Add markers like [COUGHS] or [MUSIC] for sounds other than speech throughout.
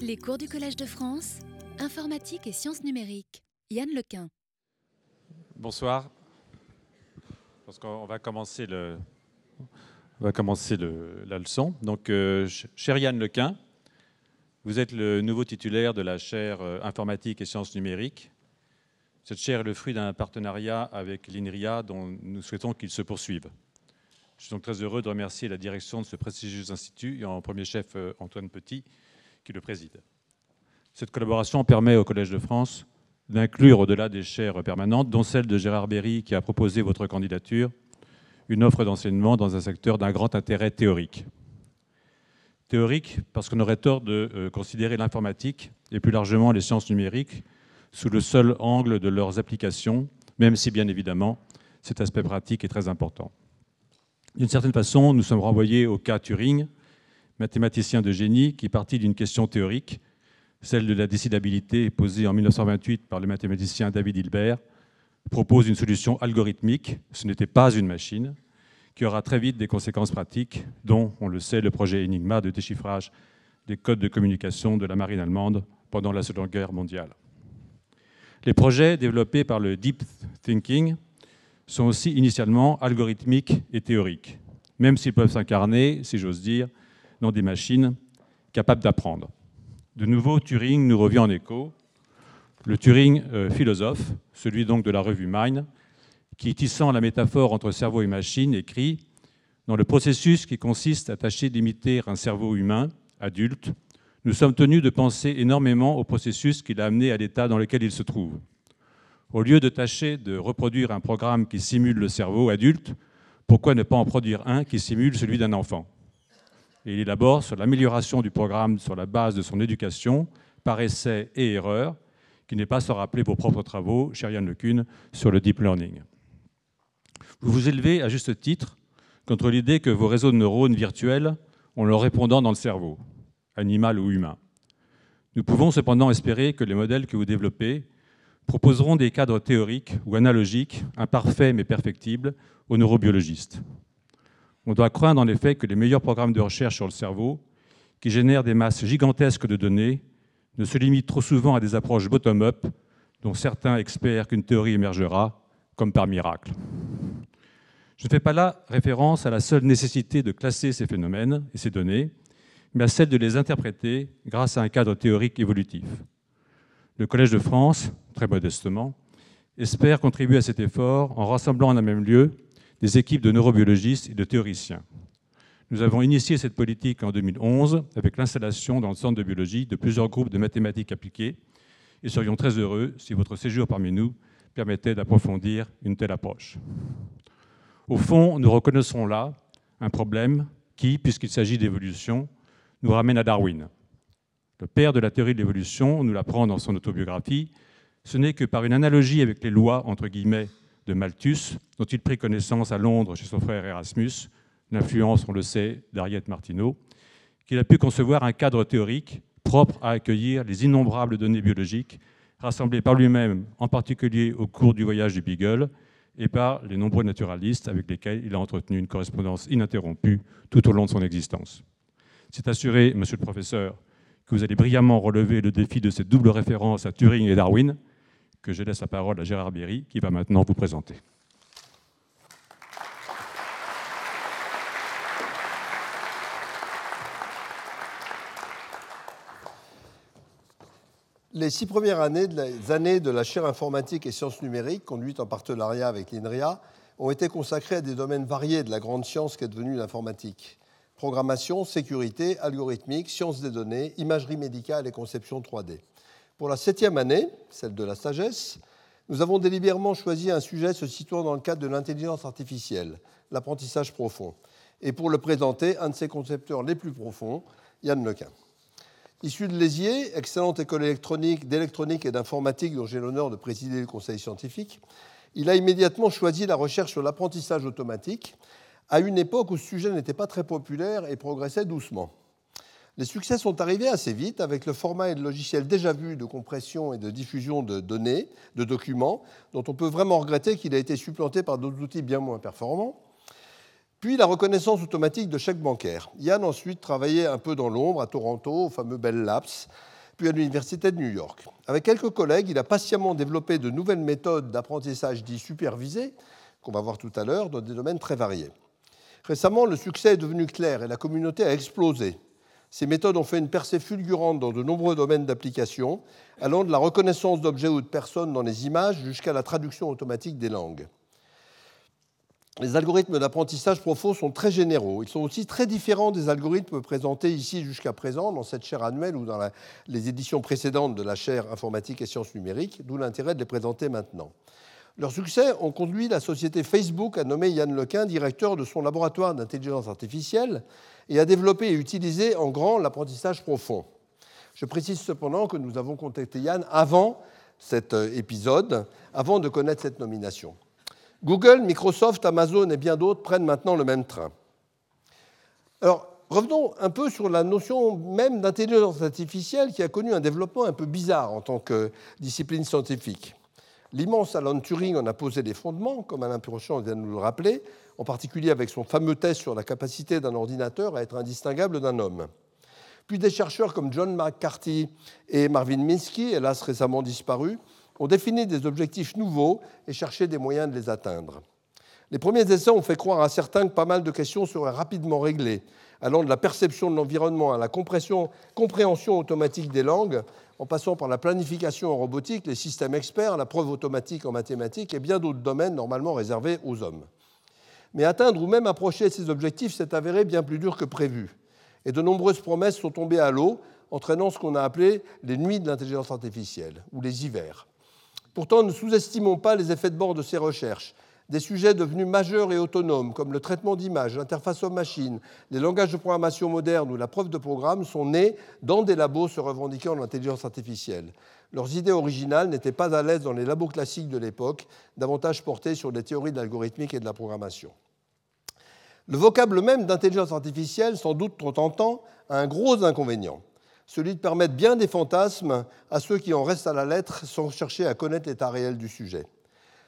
Les cours du Collège de France, informatique et sciences numériques. Yann Lequin. Bonsoir. Va commencer, le, on va commencer le- la leçon. Donc, euh, ch- cher Yann Lequin, vous êtes le nouveau titulaire de la chaire euh, informatique et sciences numériques. Cette chaire est le fruit d'un partenariat avec l'INRIA dont nous souhaitons qu'il se poursuive. Je suis donc très heureux de remercier la direction de ce prestigieux institut et en premier chef euh, Antoine Petit qui le préside. Cette collaboration permet au Collège de France d'inclure, au-delà des chaires permanentes, dont celle de Gérard Berry qui a proposé votre candidature, une offre d'enseignement dans un secteur d'un grand intérêt théorique. Théorique parce qu'on aurait tort de euh, considérer l'informatique et plus largement les sciences numériques sous le seul angle de leurs applications, même si bien évidemment cet aspect pratique est très important. D'une certaine façon, nous sommes renvoyés au cas Turing, mathématicien de génie qui partit d'une question théorique celle de la décidabilité posée en 1928 par le mathématicien David Hilbert, propose une solution algorithmique, ce n'était pas une machine, qui aura très vite des conséquences pratiques, dont, on le sait, le projet Enigma de déchiffrage des codes de communication de la marine allemande pendant la Seconde Guerre mondiale. Les projets développés par le Deep Thinking sont aussi initialement algorithmiques et théoriques, même s'ils peuvent s'incarner, si j'ose dire, dans des machines capables d'apprendre. De nouveau, Turing nous revient en écho. Le Turing euh, philosophe, celui donc de la revue Mind, qui, tissant la métaphore entre cerveau et machine, écrit Dans le processus qui consiste à tâcher d'imiter un cerveau humain, adulte, nous sommes tenus de penser énormément au processus qui l'a amené à l'état dans lequel il se trouve. Au lieu de tâcher de reproduire un programme qui simule le cerveau adulte, pourquoi ne pas en produire un qui simule celui d'un enfant? Et il élabore sur l'amélioration du programme sur la base de son éducation, par essai et erreur, qui n'est pas sans rappeler vos propres travaux, cher Yann Lecune, sur le deep learning. Vous vous élevez à juste titre contre l'idée que vos réseaux de neurones virtuels ont leur répondant dans le cerveau, animal ou humain. Nous pouvons cependant espérer que les modèles que vous développez proposeront des cadres théoriques ou analogiques, imparfaits mais perfectibles, aux neurobiologistes. On doit craindre en effet que les meilleurs programmes de recherche sur le cerveau, qui génèrent des masses gigantesques de données, ne se limitent trop souvent à des approches bottom-up, dont certains espèrent qu'une théorie émergera, comme par miracle. Je ne fais pas là référence à la seule nécessité de classer ces phénomènes et ces données, mais à celle de les interpréter grâce à un cadre théorique évolutif. Le Collège de France, très modestement, espère contribuer à cet effort en rassemblant en un même lieu des équipes de neurobiologistes et de théoriciens. Nous avons initié cette politique en 2011 avec l'installation dans le centre de biologie de plusieurs groupes de mathématiques appliquées et serions très heureux si votre séjour parmi nous permettait d'approfondir une telle approche. Au fond, nous reconnaissons là un problème qui, puisqu'il s'agit d'évolution, nous ramène à Darwin. Le père de la théorie de l'évolution nous l'apprend dans son autobiographie, ce n'est que par une analogie avec les lois, entre guillemets, de Malthus, dont il prit connaissance à Londres chez son frère Erasmus, l'influence, on le sait, d'Ariette Martineau, qu'il a pu concevoir un cadre théorique propre à accueillir les innombrables données biologiques rassemblées par lui-même, en particulier au cours du voyage du Beagle, et par les nombreux naturalistes avec lesquels il a entretenu une correspondance ininterrompue tout au long de son existence. C'est assuré, monsieur le professeur, que vous allez brillamment relever le défi de cette double référence à Turing et Darwin, que je laisse la parole à Gérard Berry, qui va maintenant vous présenter. Les six premières années de, la, de la chaire informatique et sciences numériques, conduite en partenariat avec l'INRIA, ont été consacrées à des domaines variés de la grande science qu'est devenue l'informatique. Programmation, sécurité, algorithmique, sciences des données, imagerie médicale et conception 3D. Pour la septième année, celle de la sagesse, nous avons délibérément choisi un sujet se situant dans le cadre de l'intelligence artificielle, l'apprentissage profond. Et pour le présenter, un de ses concepteurs les plus profonds, Yann Lequin. Issu de l'ESIer, excellente école électronique, d'électronique et d'informatique dont j'ai l'honneur de présider le conseil scientifique, il a immédiatement choisi la recherche sur l'apprentissage automatique, à une époque où ce sujet n'était pas très populaire et progressait doucement. Les succès sont arrivés assez vite avec le format et le logiciel déjà vu de compression et de diffusion de données, de documents, dont on peut vraiment regretter qu'il ait été supplanté par d'autres outils bien moins performants. puis la reconnaissance automatique de chèques bancaires. Yann a ensuite travaillé un peu dans l'ombre à Toronto, au fameux Bell Labs, puis à l'Université de New York. Avec quelques collègues, il a patiemment développé de nouvelles méthodes d'apprentissage dit supervisé, qu'on va voir tout à l'heure, dans des domaines très variés. Récemment, le succès est devenu clair et la communauté a explosé. Ces méthodes ont fait une percée fulgurante dans de nombreux domaines d'application, allant de la reconnaissance d'objets ou de personnes dans les images jusqu'à la traduction automatique des langues. Les algorithmes d'apprentissage profond sont très généraux. Ils sont aussi très différents des algorithmes présentés ici jusqu'à présent dans cette chaire annuelle ou dans les éditions précédentes de la chaire informatique et sciences numériques, d'où l'intérêt de les présenter maintenant. Leurs succès ont conduit la société Facebook à nommer Yann Lequin directeur de son laboratoire d'intelligence artificielle et à développer et utiliser en grand l'apprentissage profond. Je précise cependant que nous avons contacté Yann avant cet euh, épisode, avant de connaître cette nomination. Google, Microsoft, Amazon et bien d'autres prennent maintenant le même train. Alors, revenons un peu sur la notion même d'intelligence artificielle qui a connu un développement un peu bizarre en tant que discipline scientifique. L'immense Alan Turing en a posé les fondements, comme Alain Purchamp vient de nous le rappeler, en particulier avec son fameux test sur la capacité d'un ordinateur à être indistinguable d'un homme. Puis des chercheurs comme John McCarthy et Marvin Minsky, hélas récemment disparus, ont défini des objectifs nouveaux et cherché des moyens de les atteindre. Les premiers essais ont fait croire à certains que pas mal de questions seraient rapidement réglées, allant de la perception de l'environnement à la compréhension automatique des langues, en passant par la planification en robotique, les systèmes experts, la preuve automatique en mathématiques et bien d'autres domaines normalement réservés aux hommes. Mais atteindre ou même approcher ces objectifs s'est avéré bien plus dur que prévu. Et de nombreuses promesses sont tombées à l'eau, entraînant ce qu'on a appelé les nuits de l'intelligence artificielle, ou les hivers. Pourtant, ne sous-estimons pas les effets de bord de ces recherches. Des sujets devenus majeurs et autonomes, comme le traitement d'images, l'interface homme-machine, les langages de programmation modernes ou la preuve de programme, sont nés dans des labos se revendiquant de l'intelligence artificielle. Leurs idées originales n'étaient pas à l'aise dans les labos classiques de l'époque, davantage portés sur des théories de l'algorithmique et de la programmation. Le vocable même d'intelligence artificielle, sans doute trop tentant, a un gros inconvénient celui de permettre bien des fantasmes à ceux qui en restent à la lettre sans chercher à connaître l'état réel du sujet.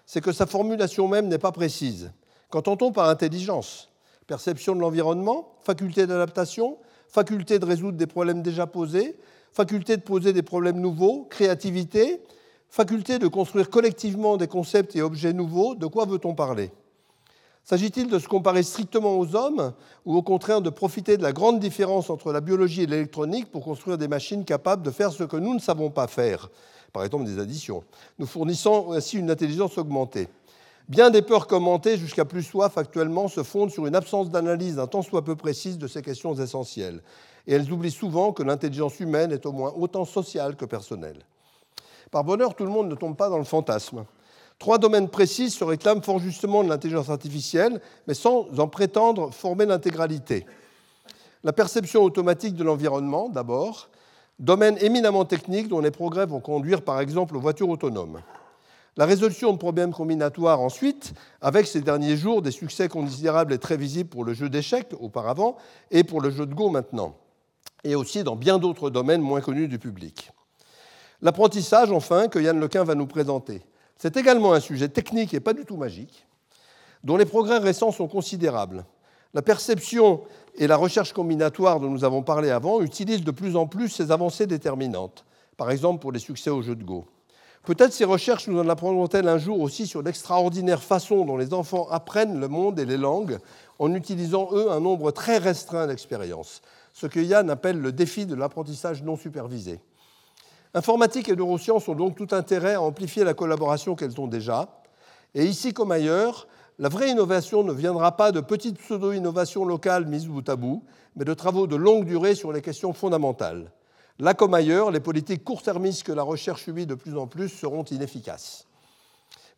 C'est que sa formulation même n'est pas précise. Qu'entend-on par intelligence? Perception de l'environnement Faculté d'adaptation Faculté de résoudre des problèmes déjà posés Faculté de poser des problèmes nouveaux Créativité Faculté de construire collectivement des concepts et objets nouveaux. De quoi veut-on parler? S'agit-il de se comparer strictement aux hommes ou au contraire de profiter de la grande différence entre la biologie et l'électronique pour construire des machines capables de faire ce que nous ne savons pas faire, par exemple des additions, nous fournissant ainsi une intelligence augmentée Bien des peurs commentées jusqu'à plus soif actuellement se fondent sur une absence d'analyse un tant soit peu précise de ces questions essentielles. Et elles oublient souvent que l'intelligence humaine est au moins autant sociale que personnelle. Par bonheur, tout le monde ne tombe pas dans le fantasme. Trois domaines précis se réclament fort justement de l'intelligence artificielle, mais sans en prétendre former l'intégralité. La perception automatique de l'environnement, d'abord, domaine éminemment technique dont les progrès vont conduire par exemple aux voitures autonomes. La résolution de problèmes combinatoires ensuite, avec ces derniers jours des succès considérables et très visibles pour le jeu d'échecs auparavant et pour le jeu de Go maintenant, et aussi dans bien d'autres domaines moins connus du public. L'apprentissage, enfin, que Yann Lequin va nous présenter. C'est également un sujet technique et pas du tout magique, dont les progrès récents sont considérables. La perception et la recherche combinatoire dont nous avons parlé avant utilisent de plus en plus ces avancées déterminantes, par exemple pour les succès au jeu de Go. Peut-être ces recherches nous en apprendront-elles un jour aussi sur l'extraordinaire façon dont les enfants apprennent le monde et les langues en utilisant, eux, un nombre très restreint d'expériences, ce que Yann appelle le défi de l'apprentissage non supervisé. Informatique et neurosciences ont donc tout intérêt à amplifier la collaboration qu'elles ont déjà. Et ici comme ailleurs, la vraie innovation ne viendra pas de petites pseudo-innovations locales mises bout à bout, mais de travaux de longue durée sur les questions fondamentales. Là comme ailleurs, les politiques court-termistes que la recherche subit de plus en plus seront inefficaces.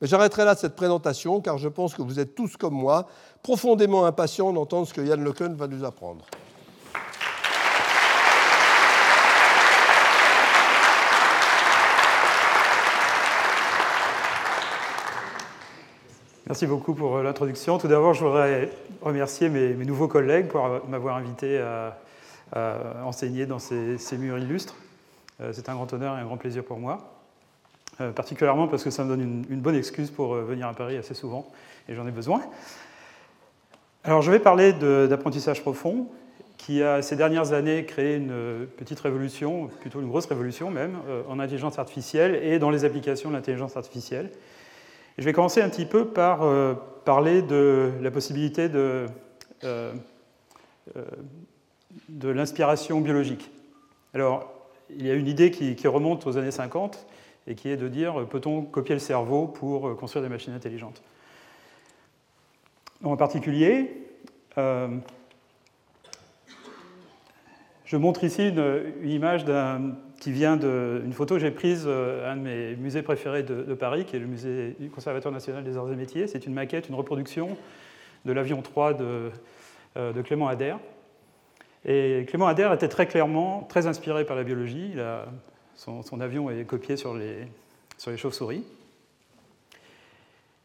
Mais j'arrêterai là cette présentation car je pense que vous êtes tous comme moi profondément impatients d'entendre ce que Yann Lecken va nous apprendre. Merci beaucoup pour euh, l'introduction. Tout d'abord, je voudrais remercier mes, nouveaux collègues pour m'avoir invité à, enseigner dans ces, murs illustres. Euh, c'est un grand honneur et un grand plaisir pour moi, euh, particulièrement parce que ça me donne une, bonne excuse pour venir à Paris assez souvent, et j'en ai besoin. Alors je vais parler d'apprentissage profond, qui a ces dernières années créé une petite révolution, plutôt une grosse révolution même, en intelligence artificielle et dans les applications de l'intelligence artificielle. Je vais commencer un petit peu par euh, parler de la possibilité de, euh, de l'inspiration biologique. Alors, il y a une idée qui, remonte aux années 50 et qui est de dire peut-on copier le cerveau pour construire des machines intelligentes? En particulier, je montre ici une, image qui vient d'une photo que j'ai prise euh, à un de mes musées préférés de, Paris, qui est le musée du Conservatoire national des arts et métiers. C'est une maquette, une reproduction de l'avion 3 de, euh, de, Clément Ader. Et Clément Ader était très clairement très inspiré par la biologie. son, avion est copié sur les, sur les chauves-souris.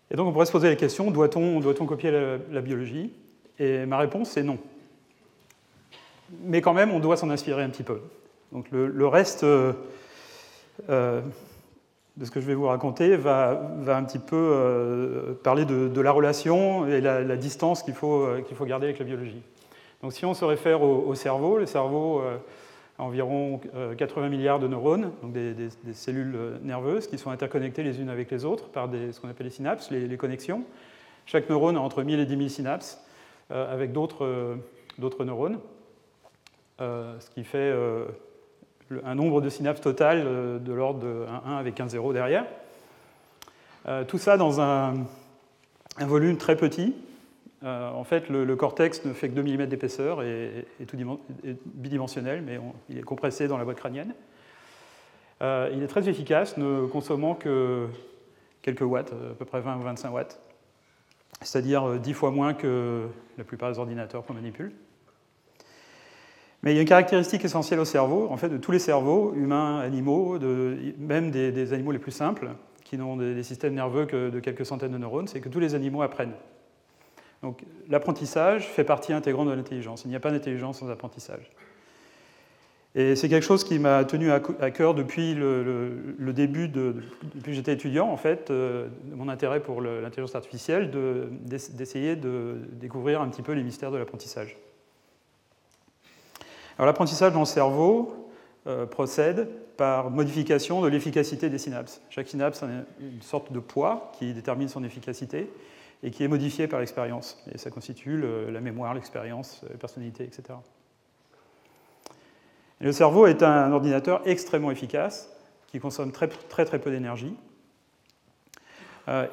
Et donc on pourrait se poser la question, doit-on doit copier la biologie? Et ma réponse est non mais quand même, on doit s'en inspirer un petit peu. Donc le, reste euh, euh, de ce que je vais vous raconter va, un petit peu euh, parler de, la relation et la, distance qu'il faut, faut garder avec la biologie. Donc si on se réfère au, cerveau, le cerveau a environ 80 milliards de neurones, donc des, cellules nerveuses qui sont interconnectées les unes avec les autres par des, ce qu'on appelle les synapses, les, les, connexions. Chaque neurone a entre 1000 et 10 000 synapses avec d'autres neurones. Ce qui fait un nombre de synapses total euh, de l'ordre de 1, avec un 0 derrière. tout ça dans un, volume très petit. en fait, le, cortex ne fait que 2 mm d'épaisseur et, est bidimensionnel, mais il est compressé dans la boîte crânienne. il est très efficace, ne consommant que quelques watts, à peu près 20 ou 25 watts, c'est-à-dire 10 fois moins que la plupart des ordinateurs qu'on manipule. Mais il y a une caractéristique essentielle au cerveau, en fait, de tous les cerveaux, humains, animaux, même des, animaux les plus simples, qui n'ont des, systèmes nerveux que de quelques centaines de neurones, c'est que tous les animaux apprennent. Donc l'apprentissage fait partie intégrante de l'intelligence. Il n'y a pas d'intelligence sans apprentissage. Et c'est quelque chose qui m'a tenu à cœur depuis le, début, de, depuis que j'étais étudiant, en fait, euh, mon intérêt pour l'intelligence artificielle, d'essayer de découvrir un petit peu les mystères de l'apprentissage l'apprentissage dans le cerveau euh, procède par modification de l'efficacité des synapses. Chaque synapse a une sorte de poids qui détermine son efficacité et qui est modifié par l'expérience. Et ça constitue la mémoire, l'expérience, la personnalité, etc. le cerveau est un ordinateur extrêmement efficace qui consomme très peu d'énergie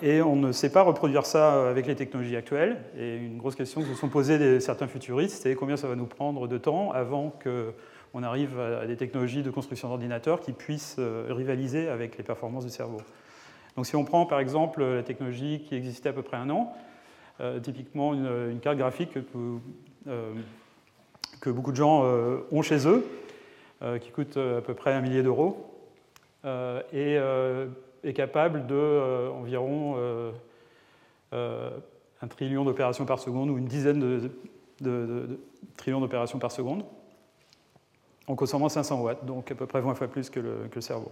et on ne sait pas reproduire ça avec les technologies actuelles. Et une grosse question que se sont posées certains futuristes, c'est combien ça va nous prendre de temps avant qu'on arrive à des technologies de construction d'ordinateurs qui puissent euh, rivaliser avec les performances du cerveau. Donc si on prend par exemple la technologie qui existait à peu près un an, euh, typiquement une, carte graphique que, beaucoup de gens ont chez eux, qui coûte à peu près un millier d'euros, et est capable de euh, environ euh, euh, un trillion d'opérations par seconde ou une dizaine de, trillions d'opérations par seconde en consommant 500 watts, donc à peu près 20 fois plus que le, cerveau.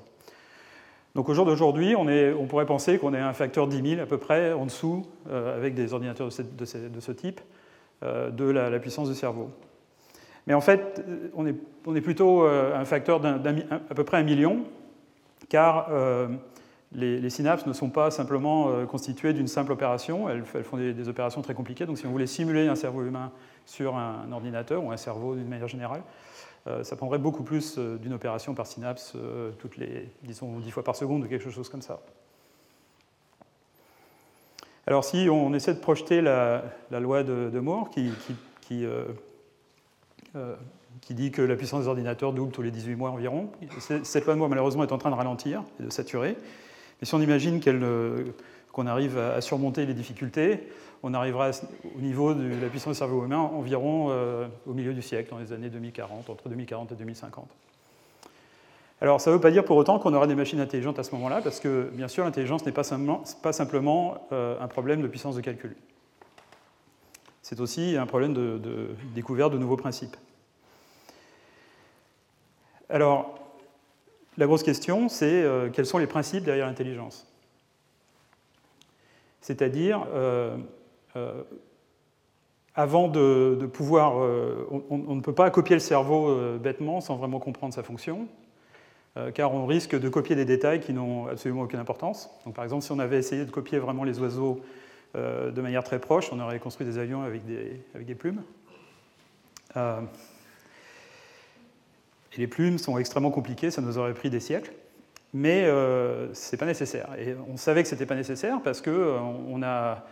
Donc au jour d'aujourd'hui, on, on, pourrait penser qu'on est à un facteur 10 000 à peu près en dessous, avec des ordinateurs de, ce, type, de la, puissance du cerveau. Mais en fait, on est, on est plutôt à un facteur à peu près un million, car les, synapses ne sont pas simplement euh, constituées d'une simple opération, elles, font des, opérations très compliquées. Donc si on voulait simuler un cerveau humain sur un, ordinateur ou un cerveau d'une manière générale, euh, ça prendrait beaucoup plus euh, d'une opération par synapse, toutes les, disons, 10 fois par seconde ou quelque chose comme ça. Alors si on essaie de projeter la, loi de, Moore qui, qui, dit que la puissance des ordinateurs double tous les 18 mois environ, cette loi de Moore malheureusement est en train de ralentir et de saturer. Et si on imagine euh, qu'on arrive à surmonter les difficultés, on arrivera au niveau de la puissance du cerveau humain environ euh, au milieu du siècle, dans les années 2040, entre 2040 et 2050. Alors ça ne veut pas dire pour autant qu'on aura des machines intelligentes à ce moment-là, parce que bien sûr l'intelligence n'est pas simplement, euh, un problème de puissance de calcul. C'est aussi un problème de, de découverte de nouveaux principes. Alors, la grosse question, c'est euh, quels sont les principes derrière l'intelligence? C'est-à-dire, euh, euh, avant de, pouvoir... on, ne peut pas copier le cerveau bêtement sans vraiment comprendre sa fonction, car on risque de copier des détails qui n'ont absolument aucune importance. Par exemple, si on avait essayé de copier vraiment les oiseaux de manière très proche, on aurait construit des avions avec des plumes. Les plumes sont extrêmement compliquées, ça nous aurait pris des siècles, mais euh, ce n'est pas nécessaire. Et on savait que ce n'était pas nécessaire parce qu'on euh, a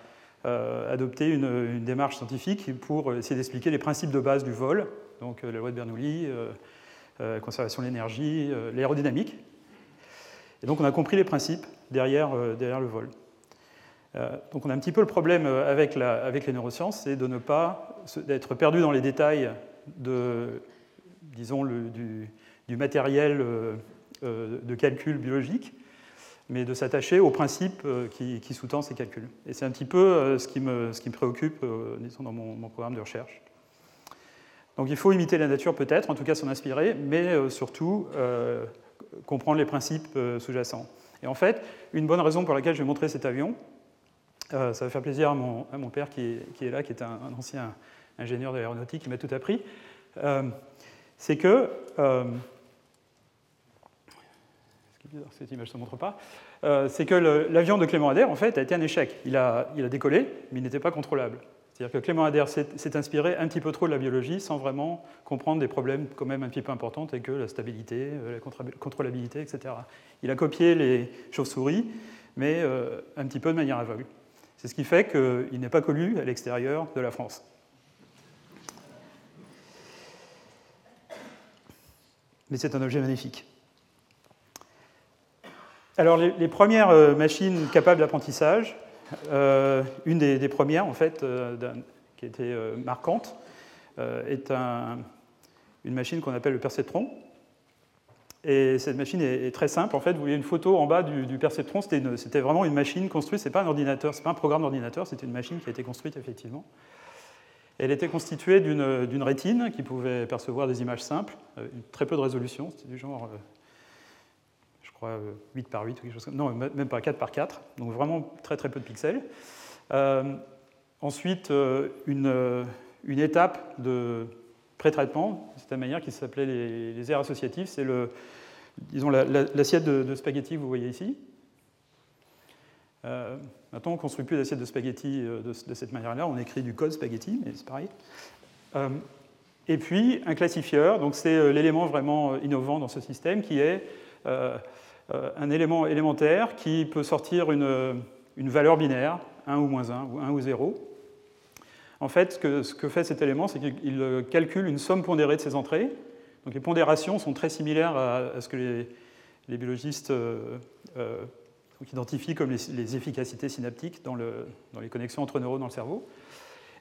euh, adopté une, démarche scientifique pour essayer d'expliquer les principes de base du vol, donc la loi de Bernoulli, conservation de l'énergie, l'aérodynamique. Et donc on a compris les principes derrière, derrière le vol. donc on a un petit peu le problème avec, la, avec les neurosciences, c'est de ne pas d'être perdu dans les détails de disons, du, matériel euh, euh, de calcul biologique, mais de s'attacher aux principes euh, qui, sous-tendent ces calculs. Et c'est un petit peu ce qui me, préoccupe, disons, dans mon, programme de recherche. Donc il faut imiter la nature peut-être, en tout cas s'en inspirer, mais surtout comprendre les principes sous-jacents. Et en fait, une bonne raison pour laquelle je vais montrer cet avion, ça va faire plaisir à mon, père qui est, qui est, là, qui est un, ancien ingénieur de l'aéronautique qui m'a tout appris c'est que. Euh, cette image montre pas. Euh, c'est que l'avion de Clément Ader, en fait, a été un échec. Il a, il a décollé, mais il n'était pas contrôlable. C'est-à-dire que Clément Ader s'est inspiré un petit peu trop de la biologie sans vraiment comprendre des problèmes quand même un petit peu importants tels que la stabilité, euh, la contrôlabilité, etc. Il a copié les chauves-souris, mais un petit peu de manière aveugle. C'est ce qui fait qu'il n'est pas connu à l'extérieur de la France. Mais c'est un objet magnifique. Alors, les, premières euh, machines capables d'apprentissage, euh, une des, premières, en fait, euh, qui était marquante, est une machine qu'on appelle le perceptron. Et cette machine est, très simple. En fait, vous voyez une photo en bas du, du perceptron. C'était vraiment une machine construite. Ce n'est pas un ordinateur, ce n'est pas un programme d'ordinateur, c'était une machine qui a été construite effectivement. Elle était constituée d'une rétine qui pouvait percevoir des images simples, euh, très peu de résolution, c'était du genre, euh, je crois, 8 euh, par 8 ou quelque chose comme Non, même pas 4 par 4, donc vraiment très très peu de pixels. ensuite, une, une, étape de pré-traitement, c'est une manière qui s'appelait les, les, aires associatives, c'est l'assiette de, de spaghetti que vous voyez ici. Euh, maintenant, on ne construit plus d'assiettes de spaghetti euh, de, cette manière-là, on écrit du code spaghetti, mais c'est pareil. Euh, et puis, un classifieur, donc c'est l'élément vraiment innovant dans ce système, qui est un élément élémentaire qui peut sortir une, valeur binaire, 1 ou moins 1, ou 1 ou 0. En fait, ce que, fait cet élément, c'est qu'il calcule une somme pondérée de ses entrées. Donc les pondérations sont très similaires à, ce que les, biologistes donc comme les, efficacités synaptiques dans, les connexions entre neurones dans le cerveau.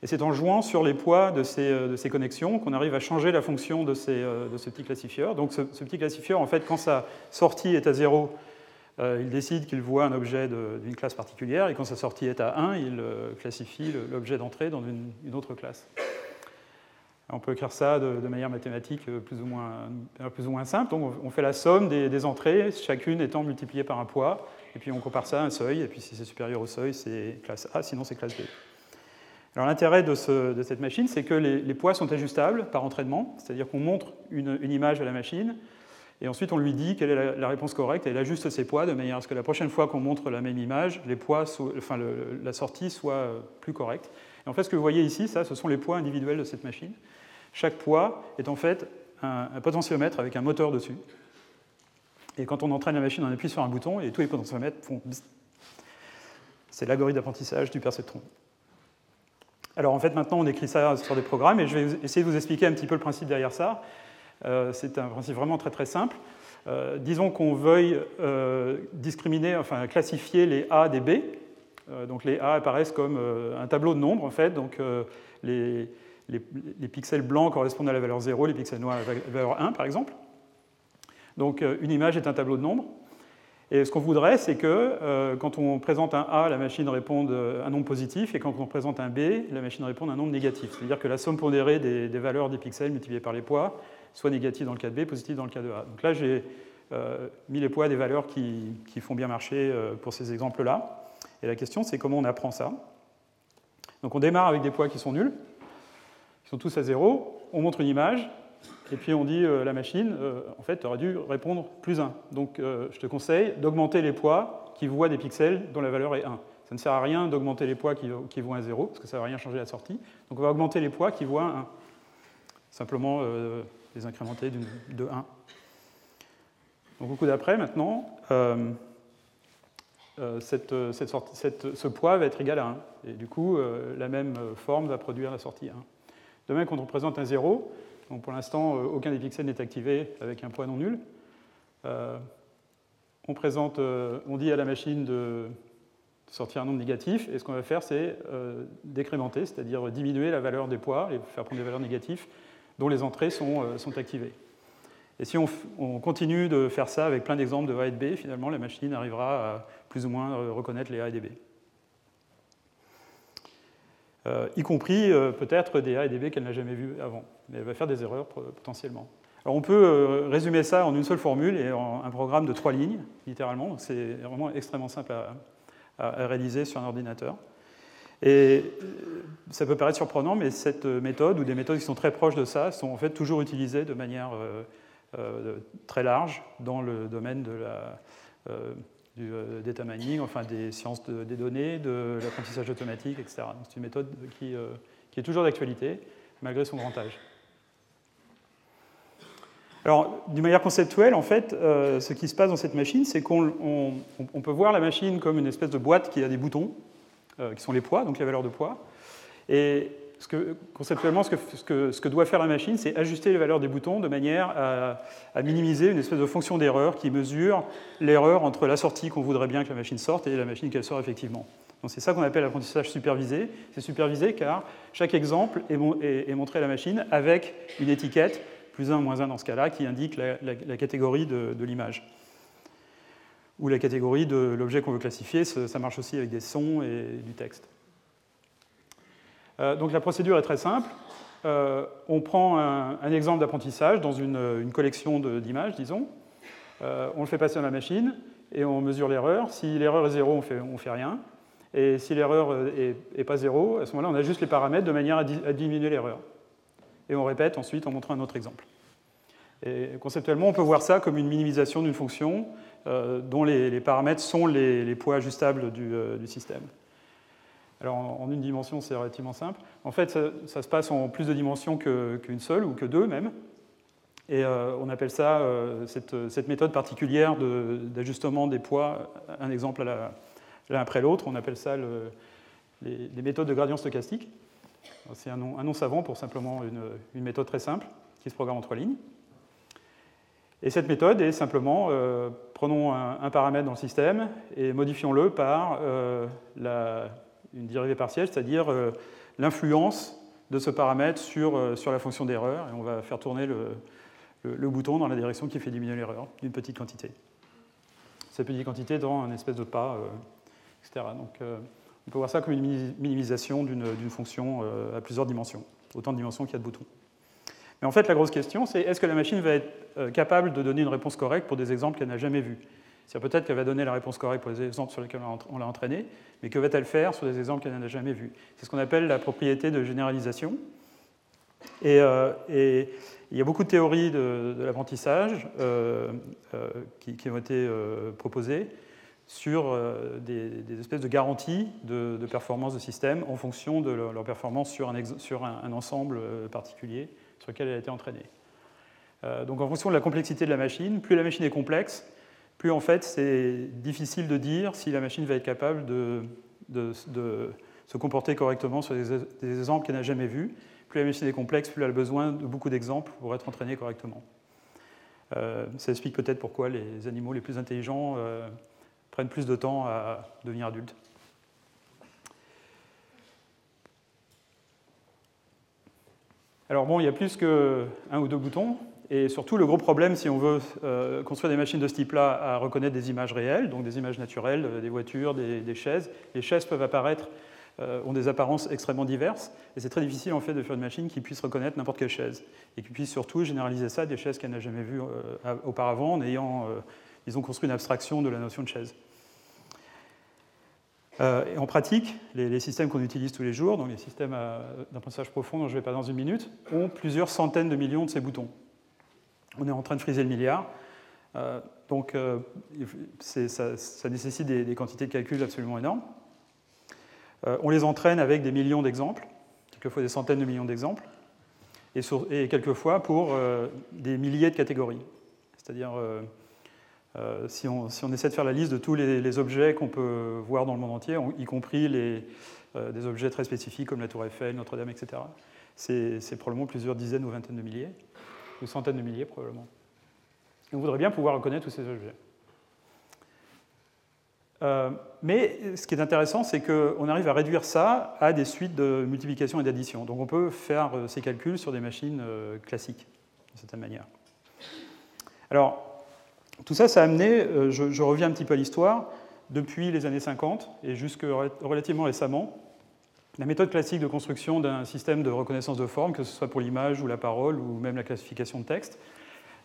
Et c'est en jouant sur les poids de ces, euh, connexions qu'on arrive à changer la fonction de, euh, ce petit classifieur. Donc ce, petit classifieur, en fait, quand sa sortie est à 0, euh, il décide qu'il voit un objet d'une classe particulière, et quand sa sortie est à 1, il classifie l'objet d'entrée dans une, autre classe. On peut écrire ça de, manière mathématique plus ou, moins, simple. Donc on fait la somme des entrées, chacune étant multipliée par un poids, et puis on compare ça à un seuil, et puis si c'est supérieur au seuil, c'est classe A, sinon c'est classe B. Alors l'intérêt de, cette machine, c'est que les, poids sont ajustables par entraînement, c'est-à-dire qu'on montre une, image à la machine, et ensuite on lui dit quelle est la, réponse correcte, et elle ajuste ses poids de manière à ce que la prochaine fois qu'on montre la même image, les poids, enfin, la sortie soit plus correcte. Et en fait, ce que vous voyez ici, ça, ce sont les poids individuels de cette machine. Chaque poids est en fait un potentiomètre avec un moteur dessus. Et quand on entraîne la machine, on appuie sur un bouton et tous les potentiomètres font C'est l'algorithme d'apprentissage du perceptron. Alors en fait, maintenant, on écrit ça sur des programmes et je vais essayer de vous expliquer un petit peu le principe derrière ça. Euh, c'est un principe vraiment très très simple. Euh, disons qu'on veuille euh, discriminer, enfin classifier les A des B. donc les A apparaissent comme un tableau de nombres en fait. Donc les, les, les, pixels blancs correspondent à la valeur 0, les pixels noirs à la valeur 1 par exemple. Donc euh, une image est un tableau de nombres. Et ce qu'on voudrait, c'est que euh, quand on présente un A, la machine réponde un nombre positif, et quand on présente un B, la machine réponde un nombre négatif. C'est-à-dire que la somme pondérée des, valeurs des pixels multipliées par les poids soit négative dans le cas de B, positive dans le cas de A. Donc là, j'ai euh, mis les poids des valeurs qui, qui font bien marcher pour ces exemples-là. Et la question, c'est comment on apprend ça? Donc on démarre avec des poids qui sont nuls. sont tous à 0, on montre une image, et puis on dit à la machine, en fait, tu aurais dû répondre plus 1. Donc je te conseille d'augmenter les poids qui voient des pixels dont la valeur est 1. Ça ne sert à rien d'augmenter les poids qui, qui vont à 0, parce que ça ne va rien changer à la sortie. Donc on va augmenter les poids qui voient 1. Simplement les incrémenter de 1. Donc au coup d'après, maintenant, euh, euh, ce poids va être égal à 1. Et du coup, euh, la même forme va produire la sortie 1. De même, quand on présente un 0, donc pour l'instant, aucun des pixels n'est activé avec un poids non nul. on, présente, on dit à la machine de sortir un nombre négatif, et ce qu'on va faire, c'est décrémenter, c'est-à-dire diminuer la valeur des poids et faire prendre des valeurs négatives dont les entrées sont, activées. Et si on, continue de faire ça avec plein d'exemples de A et de B, finalement, la machine arrivera à plus ou moins euh, reconnaître les A et des B. Euh, y compris euh, peut-être des A et des B qu'elle n'a jamais vus avant. Mais elle va faire des erreurs potentiellement. Alors on peut résumer ça en une seule formule et en un programme de trois lignes, littéralement. C'est vraiment extrêmement simple à, réaliser sur un ordinateur. Et ça peut paraître surprenant, mais cette méthode ou des méthodes qui sont très proches de ça sont en fait toujours utilisées de manière euh, très large dans le domaine de la, euh, du euh, data mining, enfin des sciences des données, de l'apprentissage automatique, etc. C'est une méthode qui, qui est toujours d'actualité, malgré son grand âge. Alors, d'une manière conceptuelle, en fait, ce qui se passe dans cette machine, c'est qu'on on, peut voir la machine comme une espèce de boîte qui a des boutons, qui sont les poids, donc les valeurs de poids. Et que, conceptuellement, ce que, doit faire la machine, c'est ajuster les valeurs des boutons de manière à, minimiser une espèce de fonction d'erreur qui mesure l'erreur entre la sortie qu'on voudrait bien que la machine sorte et la machine qu'elle sort effectivement. C'est ça qu'on appelle l'apprentissage supervisé. C'est supervisé car chaque exemple est, montré à la machine avec une étiquette, plus 1, moins 1 dans ce cas-là, qui indique la, catégorie de l'image ou la catégorie de l'objet qu'on veut classifier. Ça marche aussi avec des sons et du texte. Euh, donc la procédure est très simple. Euh, on prend un, exemple d'apprentissage dans une, collection d'images, disons. Euh, on le fait passer dans la machine et on mesure l'erreur. Si l'erreur est zéro, on fait, ne fait rien. Et si l'erreur n'est pas zéro, à ce moment-là, on ajuste les paramètres de manière à, diminuer l'erreur. Et on répète ensuite en montrant un autre exemple. Et conceptuellement, on peut voir ça comme une minimisation d'une fonction dont les, paramètres sont les, poids ajustables du système. Alors en une dimension, c'est relativement simple. En fait, ça, se passe en plus de dimensions qu'une seule, ou que deux même. Et euh, on appelle ça, euh, cette, méthode particulière d'ajustement des poids, un exemple l'un après l'autre, on appelle ça les, méthodes de gradient stochastique. C'est un nom, savant pour simplement une, méthode très simple qui se programme en trois lignes. Et cette méthode est simplement, euh, prenons un, un, paramètre dans le système et modifions-le par la, une dérivée partielle, c'est-à-dire euh, l'influence de ce paramètre sur, euh, sur la fonction d'erreur, et on va faire tourner le, le, bouton dans la direction qui fait diminuer l'erreur d'une petite quantité. Cette petite quantité dans un espèce de pas, euh, etc. Donc on peut voir ça comme une minimisation d'une fonction à plusieurs dimensions, autant de dimensions qu'il y a de boutons. Mais en fait, la grosse question, c'est est-ce que la machine va être capable de donner une réponse correcte pour des exemples qu'elle n'a jamais vus? C'est-à-dire peut-être qu'elle va donner la réponse correcte pour les exemples sur lesquels on l'a entraîné, mais que va-t-elle faire sur des exemples qu'elle n'a jamais vus? C'est ce qu'on appelle la propriété de généralisation. Et, euh, il y a beaucoup de théories de, l'apprentissage euh, euh, qui, ont été proposées sur des, espèces de garanties de, performance de système en fonction de leur, performance sur, un, sur un, ensemble particulier sur lequel elle a été entraînée. donc en fonction de la complexité de la machine, plus la machine est complexe, plus en fait c'est difficile de dire si la machine va être capable de, se comporter correctement sur des, exemples qu'elle n'a jamais vus. Plus la machine est complexe, plus elle a besoin de beaucoup d'exemples pour être entraînée correctement. Euh, ça explique peut-être pourquoi les animaux les plus intelligents euh, prennent plus de temps à devenir adultes. Alors bon, il y a plus qu'un ou deux boutons. Et surtout, le gros problème, si on veut euh, construire des machines de ce type-là, à reconnaître des images réelles, donc des images naturelles, euh, des voitures, des, chaises. Les chaises peuvent apparaître, euh, ont des apparences extrêmement diverses, et c'est très difficile en fait de faire une machine qui puisse reconnaître n'importe quelle chaise, et qui puisse surtout généraliser ça à des chaises qu'elle n'a jamais vues auparavant, en ayant, ils ont construit une abstraction de la notion de chaise. Euh, en pratique, les, systèmes qu'on utilise tous les jours, donc les systèmes d'apprentissage profond dont je vais pas dans une minute, ont plusieurs centaines de millions de ces boutons. On est en train de friser le milliard. Euh, donc euh, ça, nécessite des, quantités de calcul absolument énormes. on les entraîne avec des millions d'exemples, quelquefois des centaines de millions d'exemples, et, quelquefois pour des milliers de catégories. C'est-à-dire euh, si, on, essaie de faire la liste de tous les, objets qu'on peut voir dans le monde entier, y compris euh, des objets très spécifiques comme la Tour Eiffel, Notre-Dame, etc., c'est probablement plusieurs dizaines ou vingtaines de milliers, ou centaines de milliers probablement. on voudrait bien pouvoir reconnaître tous ces objets. Euh, mais ce qui est intéressant, c'est qu'on arrive à réduire ça à des suites de multiplication et d'addition. Donc on peut faire ces calculs sur des machines classiques, d'une certaine manière. Alors, tout ça, ça a amené, euh, je, reviens un petit peu à l'histoire, depuis les années 50 et jusque relativement récemment, la méthode classique de construction d'un système de reconnaissance de forme, que ce soit pour l'image ou la parole ou même la classification de texte,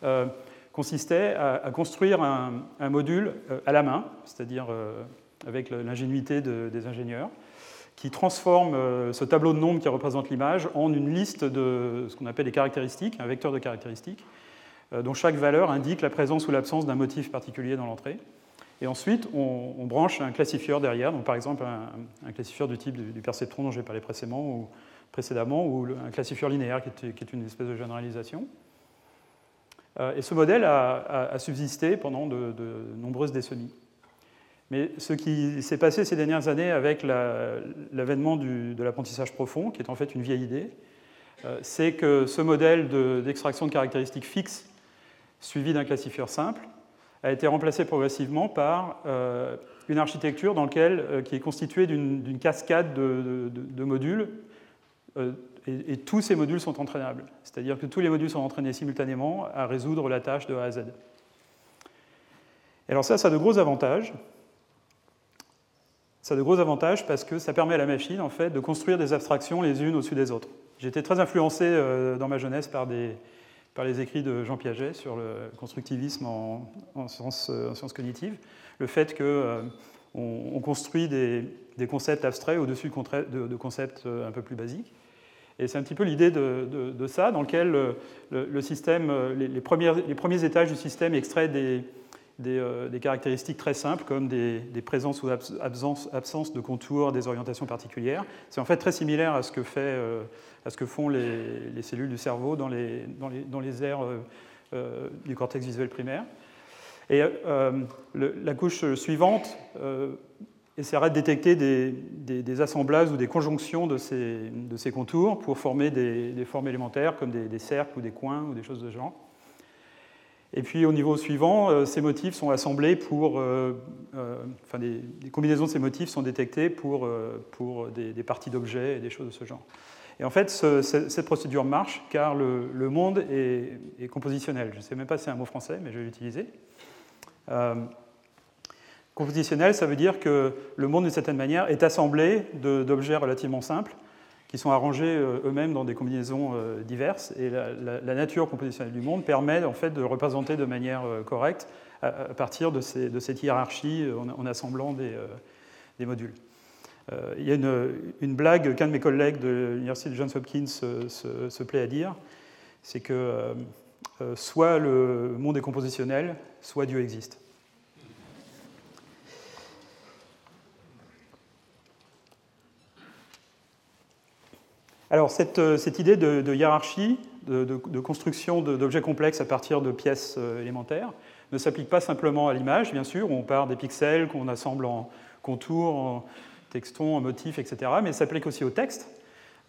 euh, consistait à, construire un, module euh, à la main, c'est-à-dire avec l'ingénuité des ingénieurs, qui transforme ce tableau de nombres qui représente l'image en une liste de ce qu'on appelle des caractéristiques, un vecteur de caractéristiques, euh, dont chaque valeur indique la présence ou l'absence d'un motif particulier dans l'entrée. Et ensuite, on, branche un classifieur derrière, donc par exemple un, classifieur du type du, perceptron dont j'ai parlé précédemment ou, précédemment, ou un classifieur linéaire qui est, une espèce de généralisation. Euh, et ce modèle a, subsisté pendant de, nombreuses décennies. Mais ce qui s'est passé ces dernières années avec l'avènement de l'apprentissage profond, qui est en fait une vieille idée, euh, c'est que ce modèle d'extraction de caractéristiques fixes suivi d'un classifieur simple, a été remplacé progressivement par euh, une architecture dans laquelle, euh, qui est constituée d'une cascade de, modules, euh, et, tous ces modules sont entraînables. C'est-à-dire que tous les modules sont entraînés simultanément à résoudre la tâche de A à Z. Et alors ça, ça a de gros avantages. Ça a de gros avantages parce que ça permet à la machine en fait, de construire des abstractions les unes au-dessus des autres. J'ai été très influencé dans ma jeunesse par des, par les écrits de Jean Piaget sur le constructivisme en, sciences, cognitives, le fait qu'on euh, on construit des, concepts abstraits au-dessus de, concepts euh, un peu plus basiques. Et c'est un petit peu l'idée de, ça, dans lequel le, système, les, premiers étages du système extraient des, caractéristiques très simples, comme des, présences ou absences de contours, des orientations particulières. C'est en fait très similaire à ce que fait euh, à ce que font les, cellules du cerveau dans les, dans les, dans les aires euh, euh, du cortex visuel primaire. Et euh, la couche suivante essaiera de détecter des, des, assemblages ou des conjonctions de ces, de ces contours pour former des, formes élémentaires comme des, cercles ou des coins ou des choses de ce genre. Et puis au niveau suivant, ces motifs sont assemblés pour. enfin, des, combinaisons de ces motifs sont détectées pour, pour des, parties d'objets et des choses de ce genre. Et en fait, cette procédure marche car le, monde est, compositionnel. Je ne sais même pas si c'est un mot français, mais je vais l'utiliser. Euh, compositionnel, ça veut dire que le monde, d'une certaine manière, est assemblé d'objets relativement simples qui sont arrangés euh, eux-mêmes dans des combinaisons euh, diverses. Et la, nature compositionnelle du monde permet en fait de représenter de manière correcte à, partir de, cette hiérarchie en, assemblant des modules. Euh, il y a une, blague qu'un de mes collègues de l'Université de Johns Hopkins se, plaît à dire, c'est que euh, euh, soit le monde est compositionnel, soit Dieu existe. Alors cette, idée de, hiérarchie, de, construction d'objets complexes à partir de pièces élémentaires, ne s'applique pas simplement à l'image, bien sûr, on part des pixels qu'on assemble en contours, textons, en motifs, etc. Mais ça s'applique aussi au texte,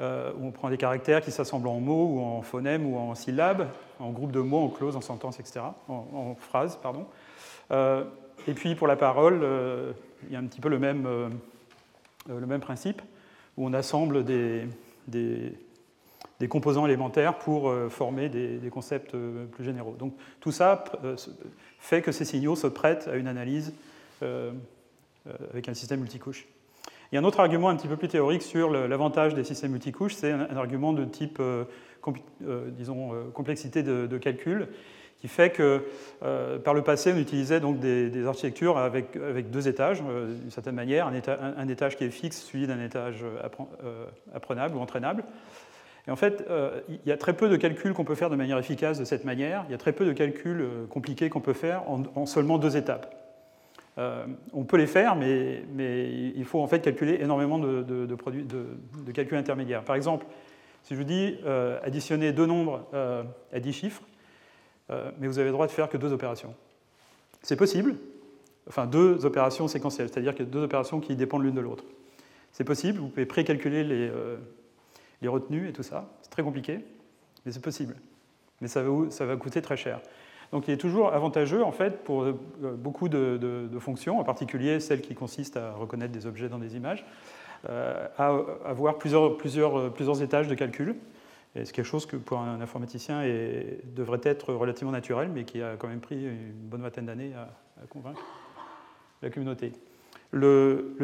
euh, où on prend des caractères qui s'assemblent en mots ou en phonèmes ou en syllabes, en groupes de mots, en clauses, en sentences, etc., en, phrases, pardon. Euh, et puis pour la parole, euh, il y a un petit peu le même, le même principe, où on assemble des, des, composants élémentaires pour former des, des, concepts plus généraux. Donc tout ça fait que ces signaux se prêtent à une analyse avec un système multicouche. Il y a un autre argument un petit peu plus théorique sur l'avantage des systèmes multicouches, c'est un, argument de type, euh, euh, disons, euh, complexité de, calcul, qui fait que par le passé, on utilisait donc des, architectures avec, avec, deux étages, d'une certaine manière, un, étage qui est fixe suivi d'un étage apprenable ou entraînable. Et en fait, il y a très peu de calculs qu'on peut faire de manière efficace de cette manière. Il y a très peu de calculs compliqués qu'on peut faire en, seulement deux étapes. On peut les faire, mais, il faut en fait calculer énormément de, calculs intermédiaires. Par exemple, si je vous dis euh, additionner deux nombres euh, à 10 chiffres, euh, mais vous avez le droit de faire que deux opérations. C'est possible, enfin deux opérations séquentielles, c'est-à-dire que deux opérations qui dépendent l'une de l'autre. C'est possible, vous pouvez précalculer les, les retenues et tout ça, c'est très compliqué, mais c'est possible. Mais ça va coûter très cher. Donc il est toujours avantageux, en fait, pour beaucoup de, fonctions, en particulier celles qui consistent à reconnaître des objets dans des images, euh, à avoir plusieurs, plusieurs, étages de calcul. C'est quelque chose que pour un informaticien devrait être relativement naturel, mais qui a quand même pris une bonne vingtaine d'années à, convaincre la communauté. Le,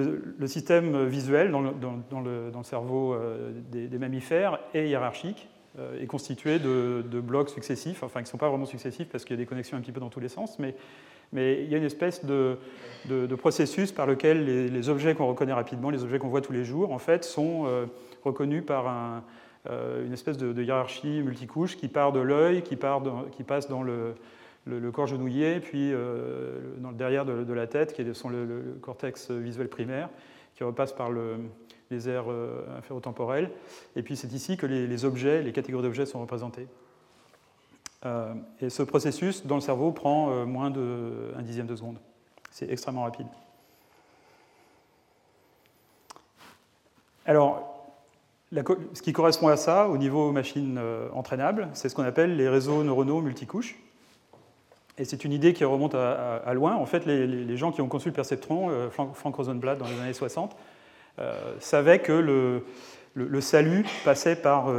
système visuel dans le, cerveau euh, des, mammifères est hiérarchique, euh, est constitué de, blocs successifs, enfin qui ne sont pas vraiment successifs parce qu'il y a des connexions un petit peu dans tous les sens, mais il y a une espèce de, processus par lequel les, objets qu'on reconnaît rapidement, les objets qu'on voit tous les jours, en fait, sont euh, reconnus par euh, une espèce de, hiérarchie multicouche qui part de l'œil, qui, passe dans le, corps genouillé, puis euh, dans le derrière de, la tête, qui est sont le, cortex visuel primaire, qui repasse par les aires inférotemporelles. Et puis c'est ici que les, objets, les catégories d'objets sont représentés. Euh, et ce processus dans le cerveau prend euh, moins d'un dixième de seconde. C'est extrêmement rapide. Alors, ce qui correspond à ça au niveau machine euh, entraînable, c'est ce qu'on appelle les réseaux neuronaux multicouches. Et c'est une idée qui remonte à, loin. En fait, les, gens qui ont conçu le perceptron, Frank, Rosenblatt dans les années 60, savaient que le, salut passait par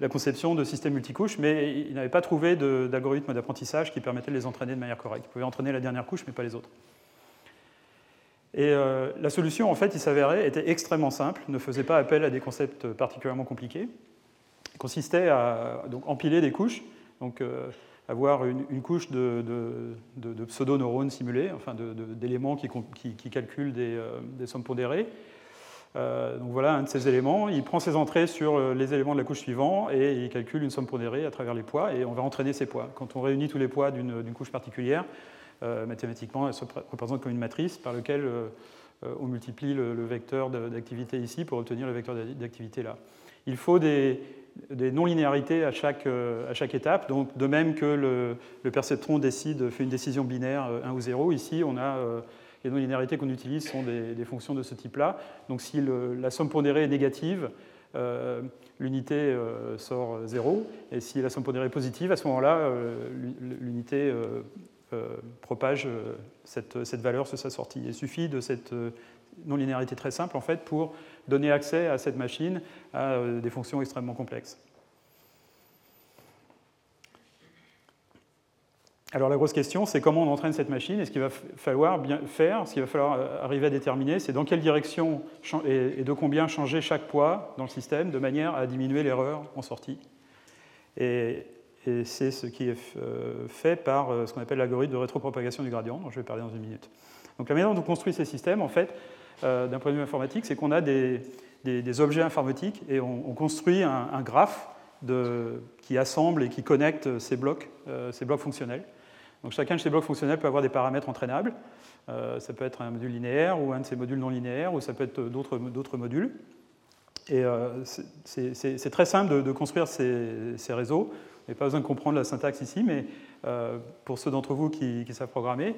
la conception de systèmes multicouches, mais ils n'avaient pas trouvé d'algorithme d'apprentissage qui permettait de les entraîner de manière correcte. Ils pouvaient entraîner la dernière couche, mais pas les autres. Et euh, la solution, en fait, il s'avérait, était extrêmement simple, ne faisait pas appel à des concepts particulièrement compliqués. Il consistait à empiler des couches, donc euh, avoir une, couche de, pseudo-neurones simulés, enfin d'éléments qui, calculent des, euh, sommes pondérées, euh, donc voilà un de ces éléments. Il prend ses entrées sur euh, les éléments de la couche suivante et il calcule une somme pondérée à travers les poids et on va entraîner ces poids. Quand on réunit tous les poids d'une couche particulière, mathématiquement, elle se représente comme une matrice par laquelle on multiplie le, vecteur d'activité ici pour obtenir le vecteur d'activité là. Il faut des, non-linéarités à chaque, à chaque étape. Donc, de même que le, perceptron décide, fait une décision binaire 1 ou 0, ici on a les non-linéarités qu'on utilise sont des, fonctions de ce type-là. Donc si la somme pondérée est négative, euh, l'unité euh, sort 0. Et si la somme pondérée est positive, à ce moment-là, euh, l'unité propage cette, cette, valeur sur sa sortie. Il suffit de cette non-linéarité très simple en fait, pour donner accès à cette machine à des fonctions extrêmement complexes. Alors la grosse question, c'est comment on entraîne cette machine et ce qu'il va falloir bien faire, ce qu'il va falloir euh, arriver à déterminer, c'est dans quelle direction et de combien changer chaque poids dans le système de manière à diminuer l'erreur en sortie. Et, c'est ce qui est euh, fait par euh, ce qu'on appelle l'algorithme de rétropropagation du gradient, dont je vais parler dans une minute. Donc la manière dont on construit ces systèmes, en fait, d'un point de vue informatique, c'est qu'on a des, objets informatiques et on, construit un, graphe qui assemble et qui connecte ces blocs, ces blocs fonctionnels. Donc chacun de ces blocs fonctionnels peut avoir des paramètres entraînables. Euh, ça peut être un module linéaire ou un de ces modules non linéaires, ou ça peut être d'autres modules. Et euh, c'est très simple de, construire ces, réseaux. Vous n'avez pas besoin de comprendre la syntaxe ici, mais euh, pour ceux d'entre vous qui, savent programmer,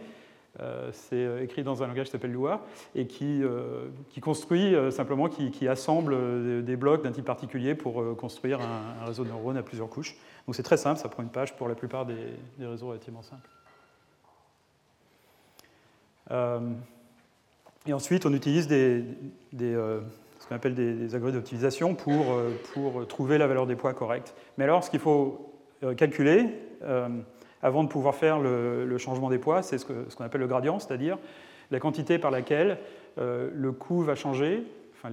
c'est écrit dans un langage qui s'appelle Lua et qui, construit simplement, qui, assemble des blocs d'un type particulier pour construire un, réseau de neurones à plusieurs couches. Donc c'est très simple, ça prend une page pour la plupart des, réseaux relativement simples. Euh, et ensuite, on utilise des, euh, ce qu'on appelle des, algorithmes d'optimisation pour, euh, pour trouver la valeur des poids correcte. Mais alors, ce qu'il faut calculer avant de pouvoir faire le, changement des poids, c'est ce qu'on appelle le gradient, c'est-à-dire la quantité par laquelle le coût va changer, enfin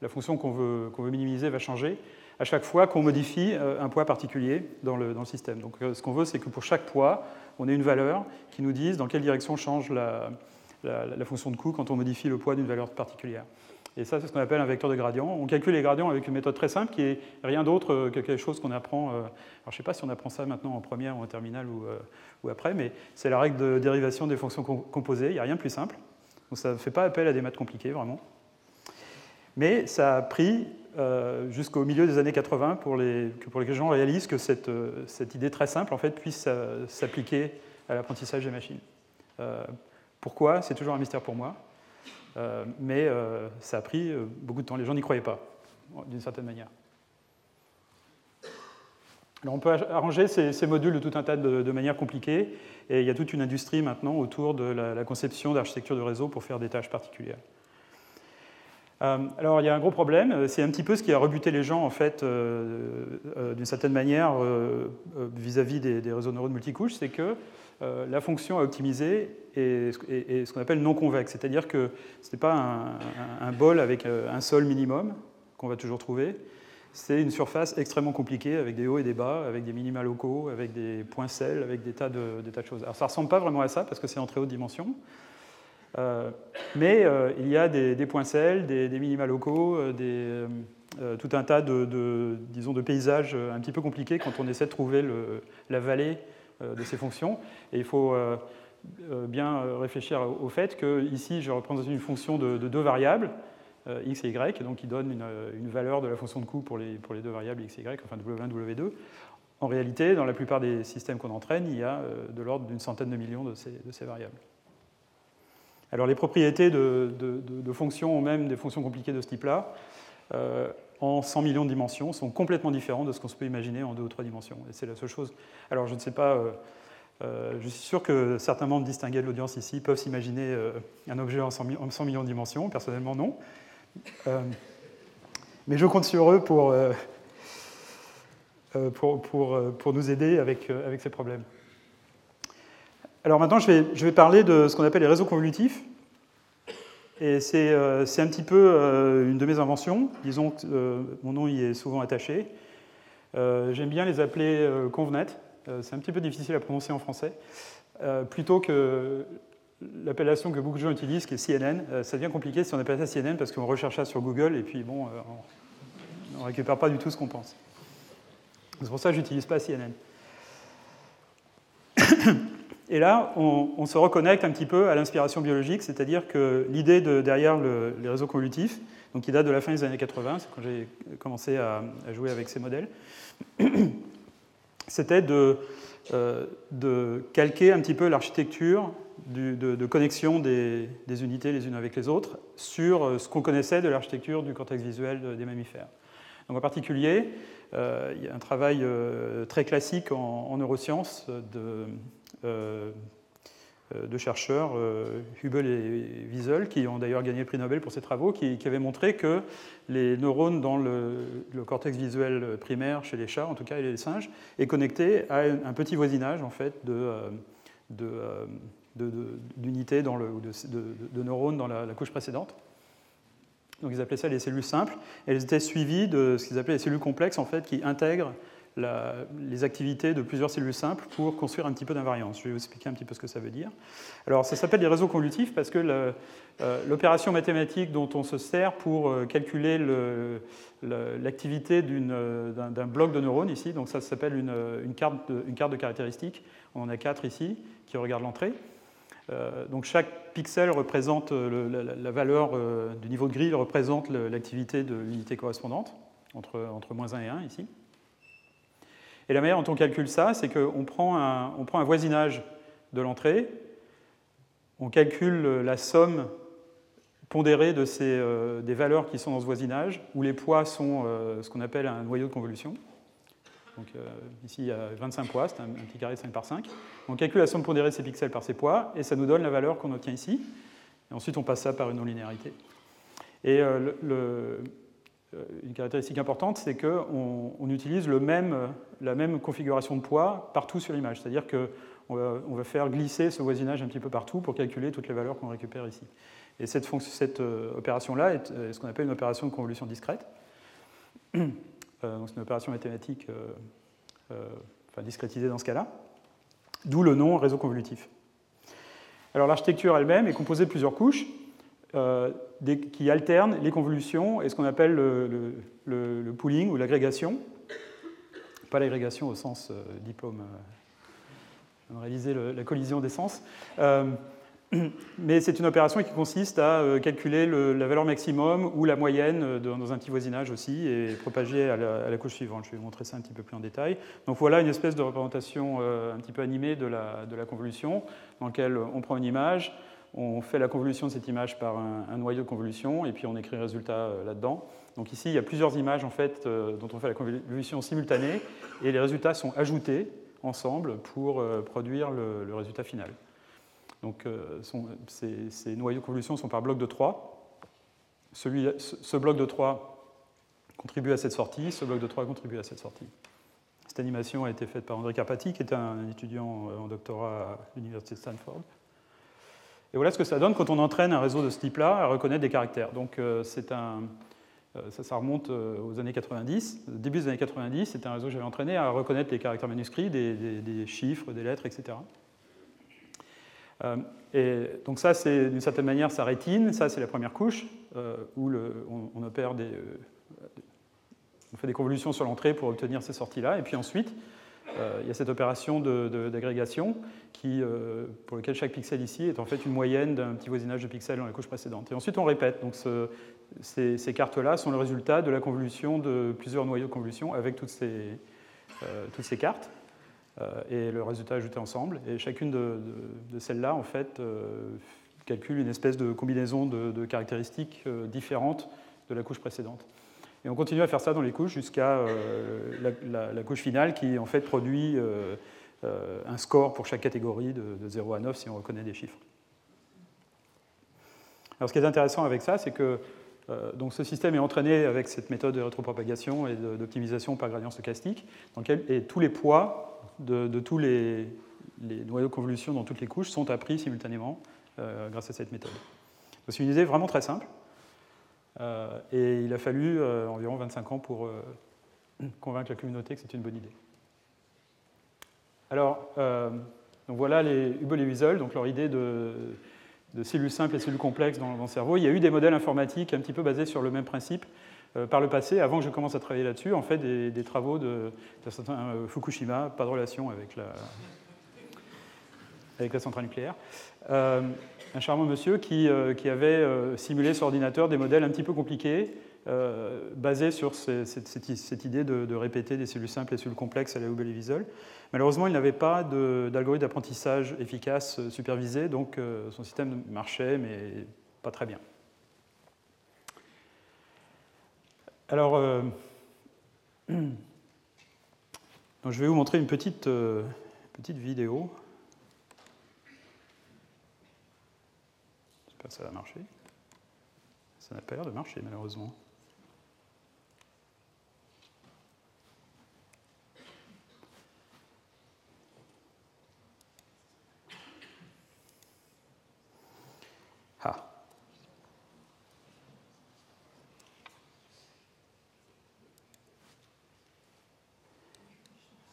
la, fonction qu'on veut, veut, minimiser va changer à chaque fois qu'on modifie un poids particulier dans le, dans le système. Donc ce qu'on veut, c'est que pour chaque poids, on ait une valeur qui nous dise dans quelle direction change la, la, fonction de coût quand on modifie le poids d'une valeur particulière. Et ça, c'est ce qu'on appelle un vecteur de gradient. On calcule les gradients avec une méthode très simple qui est rien d'autre que quelque chose qu'on apprend. Euh, alors, je ne sais pas si on apprend ça maintenant en première ou en terminale ou, euh, après, mais c'est la règle de dérivation des fonctions composées. Il n'y a rien de plus simple. Donc, ça ne fait pas appel à des maths compliquées, vraiment. Mais ça a pris euh, jusqu'au milieu des années 80 pour, les, pour que les gens réalisent que cette, cette idée très simple en fait, puisse s'appliquer à l'apprentissage des machines. Pourquoi? C'est toujours un mystère pour moi. Euh, mais euh, ça a pris euh, beaucoup de temps. Les gens n'y croyaient pas, d'une certaine manière. Alors on peut arranger ces, modules de tout un tas de, manières compliquées, et il y a toute une industrie maintenant autour de la, conception d'architecture de réseau pour faire des tâches particulières. alors il y a un gros problème, c'est un petit peu ce qui a rebuté les gens en fait, d'une certaine manière, vis-à-vis des, des, réseaux neurones multicouches, c'est que euh, la fonction à optimiser est, ce qu'on appelle non convexe, c'est-à-dire que ce n'est pas un, bol avec euh, un sol minimum qu'on va toujours trouver, c'est une surface extrêmement compliquée avec des hauts et des bas, avec des minima locaux, avec des points sels, avec des tas de, des tas de choses. Alors ça ne ressemble pas vraiment à ça parce que c'est en très haute dimension, euh, mais il y a des, points sels, des, minima locaux, tout un tas de, disons, de paysages un petit peu compliqués quand on essaie de trouver la vallée de ces fonctions. Et il faut euh, euh, bien réfléchir au fait que ici, je représente une fonction de, deux variables, x et y, donc qui donne une, valeur de la fonction de coût pour les, pour les deux variables x et y, enfin w1, w2. En réalité, dans la plupart des systèmes qu'on entraîne, il y a de l'ordre d'une centaine de millions de ces, de ces, variables. Alors les propriétés de, de, fonctions, ou même des fonctions compliquées de ce type-là, en 100 millions de dimensions sont complètement différents de ce qu'on peut imaginer en deux ou trois dimensions. Et c'est la seule chose. Alors je ne sais pas, euh, euh, je suis sûr que certains membres distingués de l'audience ici peuvent s'imaginer euh, un objet en 100, millions de dimensions. Personnellement, non. mais je compte sur eux pour, pour, pour, pour nous aider avec, avec ces problèmes. Alors maintenant, je vais, je vais parler de ce qu'on appelle les réseaux convolutifs. Et euh, c'est un petit peu euh, une de mes inventions. Disons que euh, mon nom y est souvent attaché. J'aime bien les appeler convenet. c'est un petit peu difficile à prononcer en français. plutôt que l'appellation que beaucoup de gens utilisent, qui est CNN. ça devient compliqué si on appelle ça CNN parce qu'on recherche ça sur Google et puis bon, on ne récupère pas du tout ce qu'on pense. C'est pour ça que je n'utilise pas CNN. [COUGHS] Et là, on, se reconnecte un petit peu à l'inspiration biologique, c'est-à-dire que l'idée de, derrière les réseaux convolutifs, donc qui date de la fin des années 80, c'est quand j'ai commencé à, jouer avec ces modèles, [CLEARS THROAT] c'était de, euh, de, calquer un petit peu l'architecture de, connexion des, unités les unes avec les autres sur euh, ce qu'on connaissait de l'architecture du cortex visuel des mammifères. Donc en particulier, euh, il y a un travail très classique en, en neurosciences de de chercheurs, euh, Hubel et Wiesel, qui ont d'ailleurs gagné le prix Nobel pour ces travaux, qui, avaient montré que les neurones dans le, cortex visuel primaire chez les chats, en tout cas et les singes, est connecté à un petit voisinage en fait de, d'unités dans le, de, neurones dans la, couche précédente. Donc ils appelaient ça les cellules simples. Et elles étaient suivies de ce qu'ils appelaient les cellules complexes, en fait, qui intègrent les activités de plusieurs cellules simples pour construire un petit peu d'invariance. Je vais vous expliquer un petit peu ce que ça veut dire. Alors, ça s'appelle les réseaux convolutifs parce que euh, l'opération mathématique dont on se sert pour euh, calculer l'activité d'un bloc de neurones ici, donc ça s'appelle une, carte de, une, caractéristiques. On en a quatre ici qui regardent l'entrée. Euh, donc chaque pixel représente la, valeur du niveau de grille représente l'activité de l'unité correspondante entre, entre moins 1 et 1 ici. Et la manière dont on calcule ça, c'est qu'on prend, un, voisinage de l'entrée, on calcule la somme pondérée de ces, euh, des valeurs qui sont dans ce voisinage, où les poids sont euh, ce qu'on appelle un noyau de convolution. Donc euh, ici, il y a 25 poids, c'est un, petit carré de 5 par 5. On calcule la somme pondérée de ces pixels par ces poids, et ça nous donne la valeur qu'on obtient ici. Et ensuite, on passe ça par une non-linéarité. Et le, une caractéristique importante, c'est qu'on on utilise même, la même configuration de poids partout sur l'image. C'est-à-dire qu'on va, on va faire glisser ce voisinage un petit peu partout pour calculer toutes les valeurs qu'on récupère ici. Et cette, euh, opération-là est ce qu'on appelle une opération de convolution discrète. [CLEARS THROAT] c'est une opération mathématique enfin, discrétisée dans ce cas-là. D'où le nom réseau convolutif. Alors l'architecture elle-même est composée de plusieurs couches qui alternent les convolutions et ce qu'on appelle le, pooling ou l'agrégation. Pas l'agrégation au sens diplôme réaliser la collision d'essence. Euh, [CLEARS THROAT] mais c'est une opération qui consiste à euh, calculer la valeur maximum ou la moyenne dans un petit voisinage aussi et propager à la, couche suivante. Je vais vous montrer ça un petit peu plus en détail. Donc voilà une espèce de représentation euh, un petit peu animée de la convolution dans laquelle on prend une image, on fait la convolution de cette image par un, noyau de convolution et puis on écrit le résultat là-dedans. Donc ici, il y a plusieurs images en fait dont on fait la convolution simultanée et les résultats sont ajoutés ensemble pour euh, produire le, résultat final. Donc euh, ces, noyaux de convolution sont par bloc de 3. Celui, ce, bloc de 3 contribue à cette sortie, ce bloc de 3 contribue à cette sortie. Cette animation a été faite par André Carpati, qui est un étudiant euh, en doctorat à l'Université de Stanford. Et voilà ce que ça donne quand on entraîne un réseau de ce type-là à reconnaître des caractères. Donc c'est un, euh, ça, remonte euh, aux années 90. début des années 90, c'était un réseau que j'avais entraîné à reconnaître les caractères manuscrits, des, chiffres, des lettres, etc. Euh, et donc ça, c'est d'une certaine manière sa rétine. Ça, c'est la première couche où on, opère des, on fait des convolutions sur l'entrée pour obtenir ces sorties-là. Et puis ensuite, il y a cette opération d'agrégation pour laquelle chaque pixel ici est en fait une moyenne d'un petit voisinage de pixels dans la couche précédente. Et ensuite, on répète. Donc ce, ces, cartes-là sont le résultat de la convolution de plusieurs noyaux de convolution avec toutes ces, euh, toutes ces cartes euh, et le résultat ajouté ensemble. Et chacune de, celles-là, en fait, euh, calcule une espèce de combinaison de, caractéristiques différentes de la couche précédente. Et on continue à faire ça dans les couches jusqu'à la, couche finale qui, en fait, produit un score pour chaque catégorie de, de 0 à 9 si on reconnaît des chiffres. Alors, ce qui est intéressant avec ça, c'est que euh, donc ce système est entraîné avec cette méthode de rétropropagation et d'optimisation par gradient stochastique, dans et tous les poids de, tous les, noyaux de convolution dans toutes les couches sont appris simultanément euh, grâce à cette méthode. C'est une idée vraiment très simple, euh, et il a fallu environ 25 ans pour [CLEARS THROAT] convaincre la communauté que c'est une bonne idée. Alors, donc voilà les Hubble et Wiesel, donc leur idée de cellules simples et cellules complexes dans, le cerveau. Il y a eu des modèles informatiques un petit peu basés sur le même principe euh, par le passé, avant que je commence à travailler là-dessus, en fait des, travaux de, euh, Fukushima, pas de relation avec la, centrale nucléaire. Euh, un charmant monsieur qui, qui avait simulé sur ordinateur des modèles un petit peu compliqués, basés sur cette, idée de, répéter des cellules simples et cellules complexes à la Hubble et Wiesel. Malheureusement, il n'avait pas d'algorithme d'apprentissage efficace euh, supervisé, donc euh, son système marchait, mais pas très bien. Alors, euh, [CLEARS THROAT] je vais vous montrer une petite, petite vidéo. Ça va marcher. Ça n'a pas l'air de marcher, malheureusement.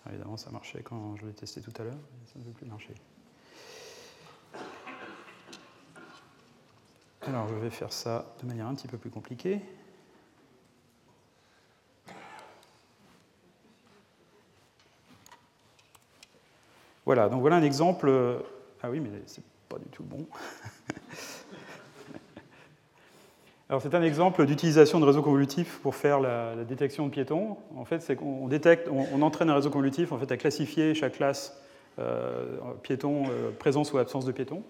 Évidemment, ça marchait quand je l'ai testé tout à l'heure, ça ne veut plus marcher. Alors, je vais faire ça de manière un petit peu plus compliquée. Voilà, donc voilà un exemple. Ah oui, mais c'est pas du tout bon. [LAUGHS] Alors c'est un exemple d'utilisation de réseau convolutif pour faire la, détection de piétons. En fait, c'est qu'on détecte, on, entraîne un réseau convolutif en fait à classifier chaque classe euh, piéton, euh, présence ou absence de piétons.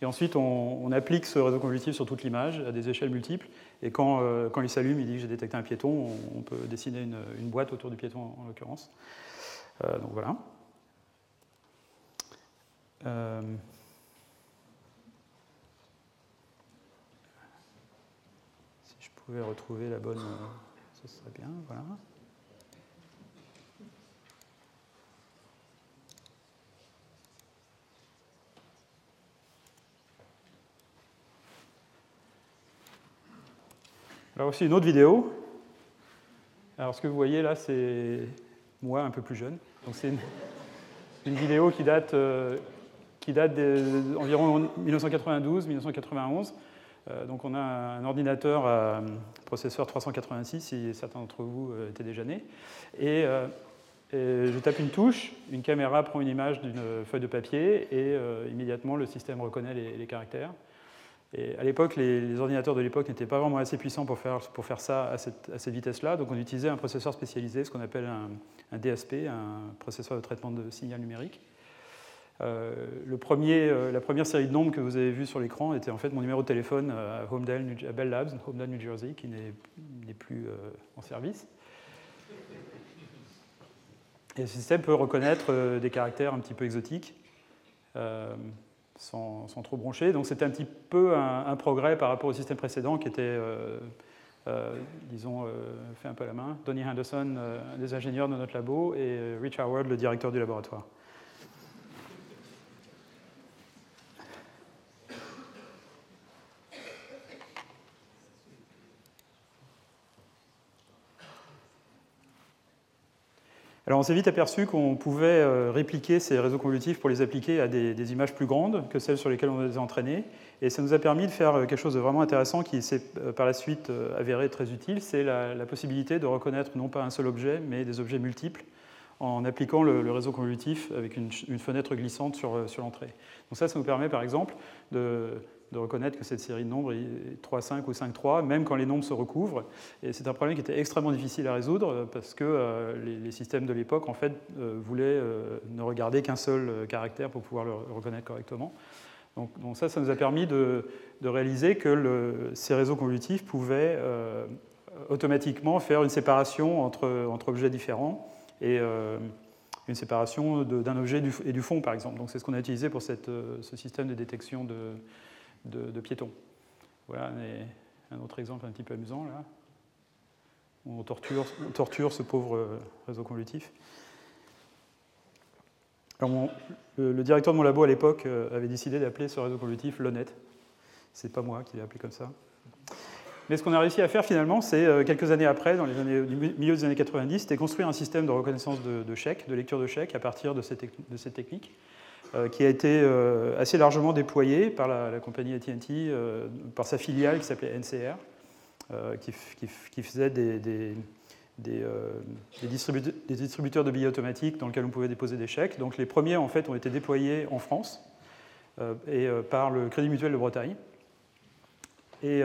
Et ensuite, on, applique ce réseau convolutif sur toute l'image à des échelles multiples. Et quand, euh, quand il s'allume, il dit que j'ai détecté un piéton, on, peut dessiner une, boîte autour du piéton en, l'occurrence. donc voilà. pouvez retrouver la bonne. Euh, ce serait bien, voilà. Alors aussi une autre vidéo. Alors ce que vous voyez là, c'est moi un peu plus jeune. Donc c'est une, vidéo qui date, qui date d'environ 1992-1991. donc on a un ordinateur à processeur 386, si certains d'entre vous étaient déjà nés. Et je tape une touche, une caméra prend une image d'une feuille de papier et euh, immédiatement le système reconnaît les, caractères. Et à l'époque, les, ordinateurs de l'époque n'étaient pas vraiment assez puissants pour faire, ça à cette, vitesse-là, donc on utilisait un processeur spécialisé, ce qu'on appelle un, DSP, un processeur de traitement de signal numérique. Euh, euh, la première série de nombres que vous avez vue sur l'écran était en fait mon numéro de téléphone à, Homedale, à Bell Labs, Homedale, New Jersey, qui n'est plus en service. Et le système peut reconnaître euh, des caractères un petit peu exotiques euh, sans, trop broncher. Donc c'était un petit peu un, progrès par rapport au système précédent qui était, euh, disons, fait un peu à la main. Donny Henderson, un des ingénieurs de notre labo, et Rich Howard, le directeur du laboratoire. Alors on s'est vite aperçu qu'on pouvait euh, répliquer ces réseaux convolutifs pour les appliquer à des, images plus grandes que celles sur lesquelles on les a entraînés. Et ça nous a permis de faire euh, quelque chose de vraiment intéressant qui s'est euh, par la suite avéré très utile, c'est la, possibilité de reconnaître non pas un seul objet, mais des objets multiples en appliquant le, réseau convolutif avec une, fenêtre glissante sur, sur l'entrée. Donc ça, ça nous permet par exemple de de reconnaître que cette série de nombres est 3,5 ou 5,3, même quand les nombres se recouvrent. Et c'est un problème qui était extrêmement difficile à résoudre euh, parce que euh, les, systèmes de l'époque, en fait, euh, voulaient ne regarder qu'un seul caractère pour pouvoir le reconnaître correctement. Donc, ça, ça nous a permis de, réaliser que ces réseaux convolutifs pouvaient automatiquement faire une séparation entre, entre objets différents et une séparation d'un objet et du fond, par exemple. Donc c'est ce qu'on a utilisé pour cette, ce système de détection de, de, piétons. Voilà un autre exemple un petit peu amusant là. On torture, ce pauvre euh, réseau convolutif. le, directeur de mon labo à l'époque euh, avait décidé d'appeler ce réseau convolutif LONET. C'est pas moi qui l'ai appelé comme ça. Mais ce qu'on a réussi à faire finalement, c'est euh, quelques années après, dans les années, milieu des années 90, c'était construire un système de reconnaissance de, chèques, de lecture de chèques à partir de cette, de cette technique. Euh, qui a été euh, assez largement déployé par la, compagnie AT&T, euh, par sa filiale qui s'appelait NCR, qui, faisait des, distributeurs, de billets automatiques dans lesquels on pouvait déposer des chèques. Donc les premiers en fait ont été déployés en France et par le Crédit Mutuel de Bretagne. Et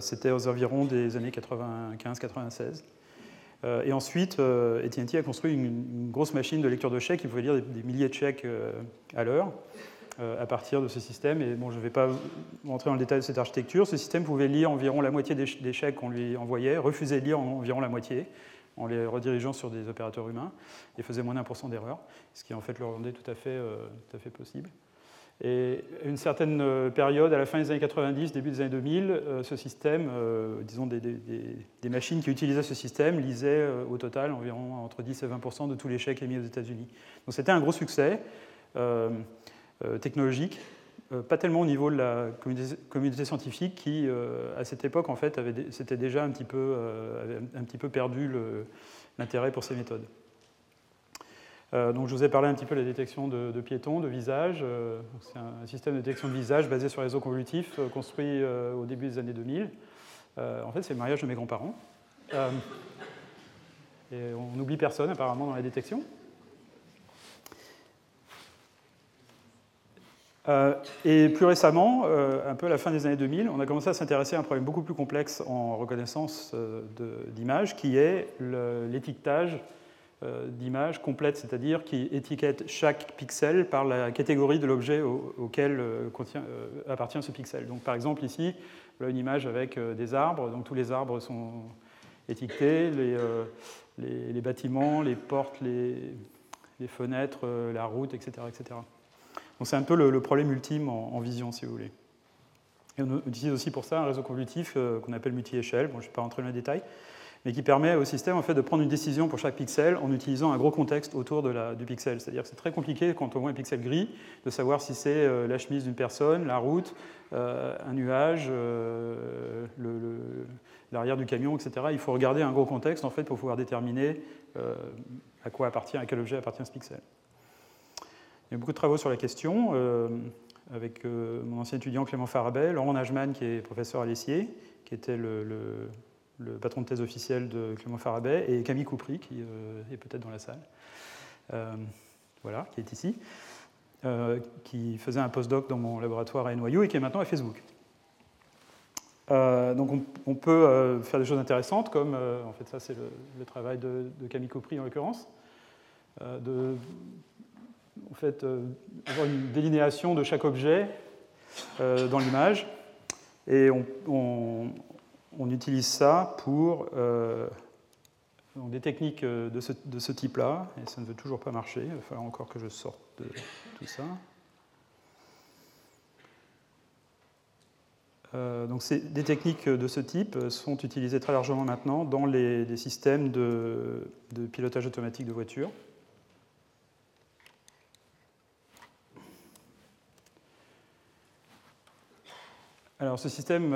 c'était aux environs des années 95-96. Euh, et ensuite, AT&T a construit une, grosse machine de lecture de chèques qui pouvait lire des, milliers de chèques euh, à l'heure euh, à partir de ce système. Et bon, je ne vais pas rentrer dans le détail de cette architecture. Ce système pouvait lire environ la moitié des, chèques qu'on lui envoyait, refuser de lire environ la moitié en les redirigeant sur des opérateurs humains et faisait moins d'un pour cent d'erreurs, ce qui en fait le rendait tout à fait possible. Et une certaine euh, période, à la fin des années 90, début des années 2000, euh, ce système, euh, disons des, machines qui utilisaient ce système, lisaient au total environ entre 10 et 20% de tous les chèques émis aux États-Unis. Donc c'était un gros succès technologique, pas tellement au niveau de la communauté, scientifique qui, à cette époque, en fait, s'était déjà un petit peu, un petit peu perdu l'intérêt pour ces méthodes. Euh, donc, je vous ai parlé un petit peu de la détection de, piétons, de visages. Euh, c'est un, système de détection de visage basé sur réseau convolutif euh, construit au début des années 2000. en fait, c'est le mariage de mes grands-parents. et on n'oublie personne apparemment dans la détection. et plus récemment, un peu à la fin des années 2000, on a commencé à s'intéresser à un problème beaucoup plus complexe en reconnaissance d'images, qui est l'étiquetage d'image complète, c'est-à-dire qui étiquette chaque pixel par la catégorie de l'objet auquel euh, euh, appartient ce pixel. Donc, par exemple, ici, une image avec des arbres, donc tous les arbres sont étiquetés, les, bâtiments, les portes, les, fenêtres, la route, etc. etc. Donc c'est un peu le, problème ultime en, vision, si vous voulez. Et on utilise aussi pour ça un réseau convolutif qu'on appelle multi-échelle. Bon, je ne vais pas rentrer dans les détails. Mais qui permet au système en fait, de prendre une décision pour chaque pixel en utilisant un gros contexte autour du pixel. C'est-à-dire que c'est très compliqué quand on voit un pixel gris de savoir si c'est euh, la chemise d'une personne, la route, euh, un nuage, euh, l'arrière du camion, etc. Il faut regarder un gros contexte en fait, pour pouvoir déterminer à quoi appartient, à quel objet appartient ce pixel. Il y a beaucoup de travaux sur la question avec mon ancien étudiant Clément Farabel, Laurent Najman qui est professeur à l'Essier, qui était le patron de thèse officiel de Clément Farabet, et Camille Coupry, qui euh, est peut-être dans la salle, euh, voilà, qui est ici, euh, qui faisait un postdoc dans mon laboratoire à NYU et qui est maintenant à Facebook. donc on, peut faire des choses intéressantes, comme, en fait ça c'est le, travail de, Camille Coupry en l'occurrence, de en fait, avoir une délinéation de chaque objet dans l'image, et on utilise ça pour euh, des techniques euh, de ce, type-là, et ça ne veut toujours pas marcher. Il va falloir encore que je sorte de tout ça. Euh, donc des techniques de ce type sont utilisées très largement maintenant dans les, systèmes de, pilotage automatique de voitures. Alors ce système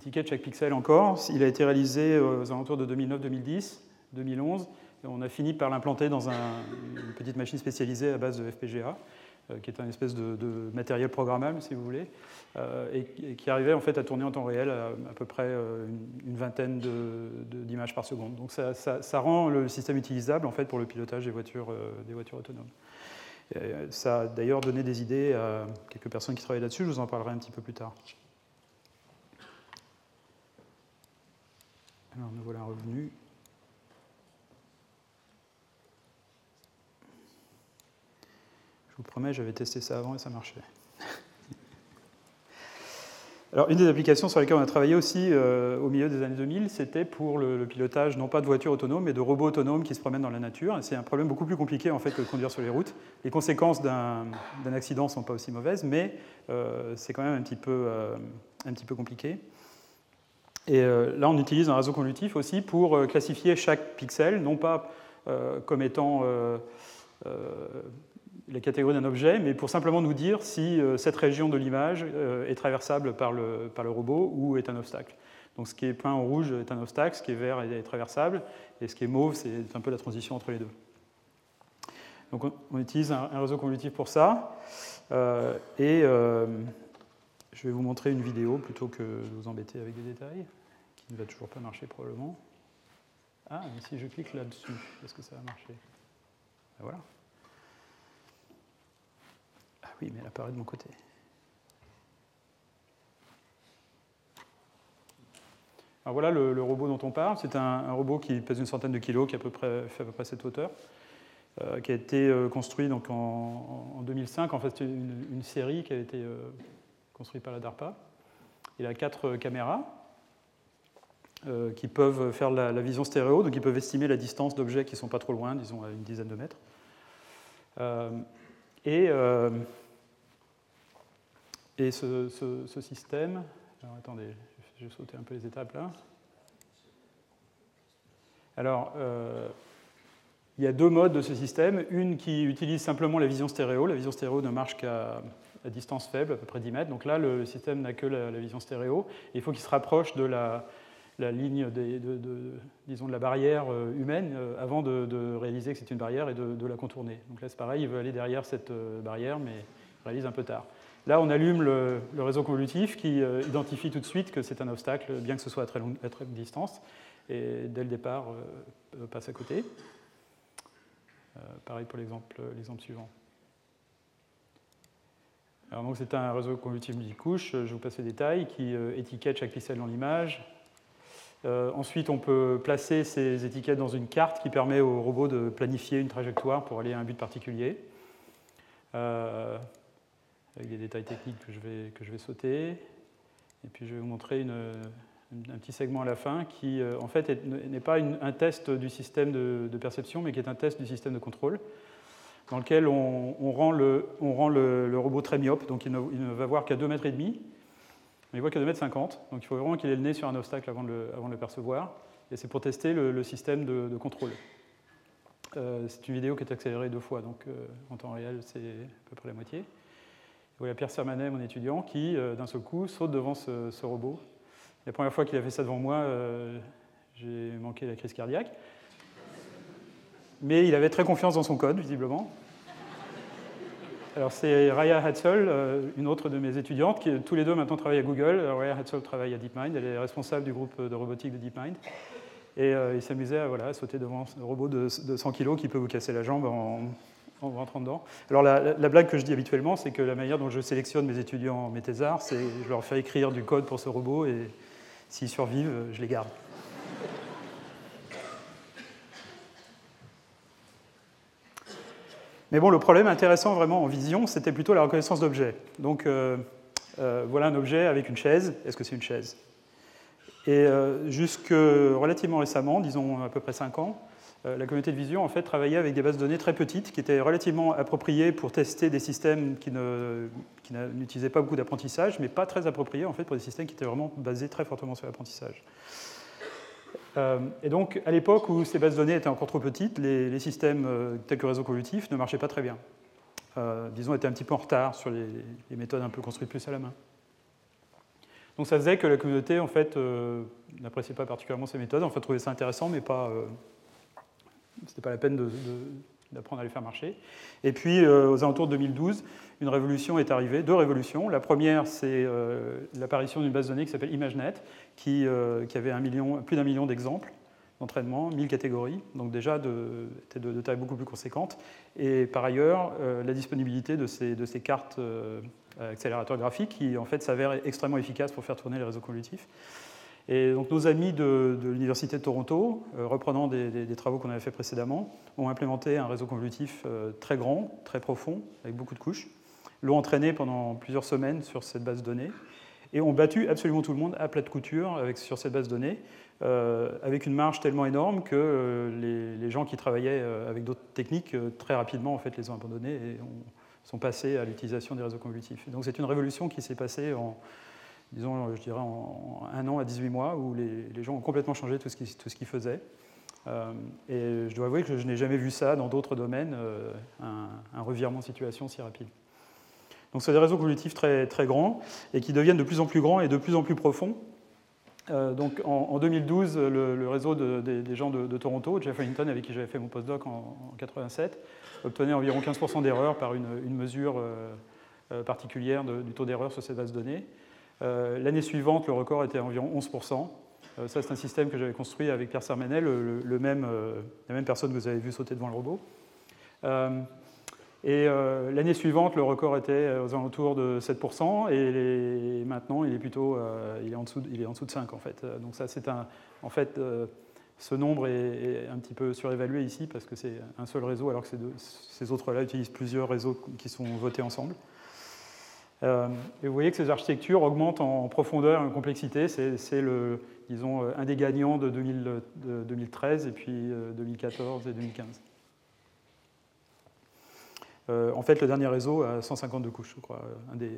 étiquette chaque pixel encore. Il a été réalisé aux alentours de 2009-2010, 2011. Et on a fini par l'implanter dans une petite machine spécialisée à base de FPGA, euh, qui est un espèce de, matériel programmable, si vous voulez, euh, et, qui arrivait en fait à tourner en temps réel à, peu près euh, une, vingtaine d'images par seconde. Donc ça, rend le système utilisable en fait pour le pilotage des voitures, des voitures autonomes. ça a d'ailleurs donné des idées à quelques personnes qui travaillent là-dessus. Je vous en parlerai un petit peu plus tard. Alors nous voilà revenus. Je vous promets, j'avais testé ça avant et ça marchait. [LAUGHS] Alors, une des applications sur lesquelles on a travaillé aussi euh, au milieu des années 2000, c'était pour le, pilotage non pas de voitures autonomes, mais de robots autonomes qui se promènent dans la nature. C'est un problème beaucoup plus compliqué en fait que de conduire sur les routes. Les conséquences d'un accident ne sont pas aussi mauvaises, mais euh, c'est quand même un petit peu, euh, un petit peu compliqué. Et euh, là, on utilise un réseau convolutif aussi pour euh, classifier chaque pixel, non pas euh, comme étant les catégories d'un objet, mais pour simplement nous dire si cette région de l'image est traversable par le, par le robot ou est un obstacle. Donc ce qui est peint en rouge est un obstacle, ce qui est vert est traversable, et ce qui est mauve, c'est un peu la transition entre les deux. Donc on, utilise un, réseau convolutif pour ça. et je vais vous montrer une vidéo plutôt que de vous embêter avec des détails, qui ne va toujours pas marcher probablement. Ah, mais si je clique là-dessus, est-ce que ça va marcher? Ben Voilà. Ah oui, mais elle apparaît de mon côté. Alors voilà le, robot dont on parle. C'est un, robot qui pèse une centaine de kilos, qui à peu près, fait à peu près cette hauteur, euh, qui a été euh, construit donc en, 2005. En fait, c'est une, série qui a été euh, construit par la DARPA. Il a quatre caméras euh, qui peuvent faire la, vision stéréo, donc ils peuvent estimer la distance d'objets qui ne sont pas trop loin, disons à une dizaine de mètres. Euh, et, euh, et ce, système, alors attendez, je vais sauter un peu les étapes là. Alors, il y a deux modes de ce système. Une qui utilise simplement la vision stéréo. La vision stéréo ne marche qu'à à distance faible, à peu près 10 mètres. Donc là, le système n'a que la, vision stéréo. il faut qu'il se rapproche de la, ligne de, disons, de la barrière euh, humaine euh, avant de, réaliser que c'est une barrière et de, la contourner. Donc là, c'est pareil, il veut aller derrière cette euh, barrière, mais il réalise un peu tard. Là, on allume le, réseau convolutif qui identifie tout de suite que c'est un obstacle, bien que ce soit à très, longue, distance, et dès le départ, passe à côté. pareil pour l'exemple suivant donc c'est un réseau convolutif multicouche, je vous passe les détails, qui euh, étiquette chaque pixel dans l'image. Euh, ensuite, on peut placer ces étiquettes dans une carte qui permet au robot de planifier une trajectoire pour aller à un but particulier. Euh, avec des détails techniques que je vais, que je vais sauter. Et puis je vais vous montrer un petit segment à la fin qui, en fait, n'est pas un test du système de, perception, mais qui est un test du système de contrôle dans lequel on, rend, le, robot très myope, donc il ne, va voir qu'à 2 mètres et demi. On ne voit que 2,50 m, donc il faut vraiment qu'il ait le nez sur un obstacle avant de le, percevoir. Et c'est pour tester le, système de, contrôle. Euh, c'est une vidéo qui est accélérée deux fois, donc euh, en temps réel, c'est à peu près la moitié. voilà Pierre Sermanet, mon étudiant, qui, euh, d'un seul coup, saute devant ce, robot. La première fois qu'il a fait ça devant moi, j'ai manqué la crise cardiaque. Mais il avait très confiance dans son code, visiblement. Alors c'est Raya Hatzel, euh, une autre de mes étudiantes, qui tous les deux maintenant travaillent à Google. Raya Hatzel travaille à DeepMind, elle est responsable du groupe de robotique de DeepMind. Et euh, il s'amusait à, voilà, sauter devant un robot de, 100 kg qui peut vous casser la jambe en, rentrant dedans. Alors la, blague que je dis habituellement, c'est que la manière dont je sélectionne mes étudiants en méthésard, c'est je leur fais écrire du code pour ce robot et s'ils survivent, je les garde. Mais bon, le problème intéressant vraiment en vision, c'était plutôt la reconnaissance d'objets. Donc euh, euh, voilà un objet avec une chaise. Est-ce que c'est une chaise? Et euh, jusque relativement récemment, disons à peu près 5 ans, la communauté de vision en fait travaillait avec des bases de données très petites qui étaient relativement appropriées pour tester des systèmes qui n'utilisaient pas beaucoup d'apprentissage, mais pas très appropriées en fait pour des systèmes qui étaient vraiment basés très fortement sur l'apprentissage. Euh, et donc, à l'époque où ces bases de données étaient encore trop petites, les, systèmes euh, tels que réseau convolutif ne marchaient pas très bien. Euh, disons, étaient un petit peu en retard sur les, méthodes un peu construites plus à la main. Donc ça faisait que la communauté, en fait, n'appréciait pas particulièrement ces méthodes. En fait, trouvait ça intéressant, mais pas, c'était pas la peine d'apprendre à les faire marcher. Et puis, aux alentours de 2012, une révolution est arrivée, deux révolutions. La première, c'est euh, l'apparition d'une base de données qui s'appelle ImageNet, qui, euh, qui avait plus d'un million d'exemples d'entraînement, 1000 catégories, donc déjà de, taille beaucoup plus conséquente. Et par ailleurs, euh, la disponibilité de ces, cartes accélérateurs graphiques qui en fait s'avèrent extrêmement efficaces pour faire tourner les réseaux convolutifs. Et donc nos amis de, l'Université de Toronto, reprenant des, des travaux qu'on avait fait précédemment, ont implémenté un réseau convolutif très grand, très profond, avec beaucoup de couches l'ont entraîné pendant plusieurs semaines sur cette base de données et ont battu absolument tout le monde à plat de couture avec, sur cette base de données, euh, avec une marge tellement énorme que euh, les, gens qui travaillaient euh, avec d'autres techniques très rapidement en fait, les ont abandonnés et sont passés à l'utilisation des réseaux convolutifs. Donc c'est une révolution qui s'est passée en, disons, je dirais en un an à 18 mois, où les, gens ont complètement changé tout ce qu'ils faisaient. et je dois avouer que je n'ai jamais vu ça dans d'autres domaines, un, un revirement de situation si rapide. Donc c'est des réseaux cognitifs très, grands et qui deviennent de plus en plus grands et de plus en plus profonds. Euh, donc en, 2012, le, réseau des gens de, Toronto, Jeff Hinton, avec qui j'avais fait mon postdoc en, en 87, obtenait environ 15% d'erreur par une, mesure euh, euh, particulière du taux d'erreur sur ces bases de données. L'année suivante, le record était environ 11%. ça, c'est un système que j'avais construit avec Pierre même, la même personne que vous avez vu sauter devant le robot. Et euh, l'année suivante, le record était aux alentours de 7%, et maintenant, il est plutôt euh, il est en, dessous, il est en dessous de 5 en fait. Donc ça, c'est un, en fait, euh, ce nombre est, un petit peu surévalué ici parce que c'est un seul réseau, alors que ces, autres-là utilisent plusieurs réseaux qui sont votés ensemble. et vous voyez que ces architectures augmentent en profondeur et en complexité. C'est, le, disons, un des gagnants de 2013 et puis 2014 et 2015. Euh, en fait, le dernier réseau a 152 couches, je crois, un des,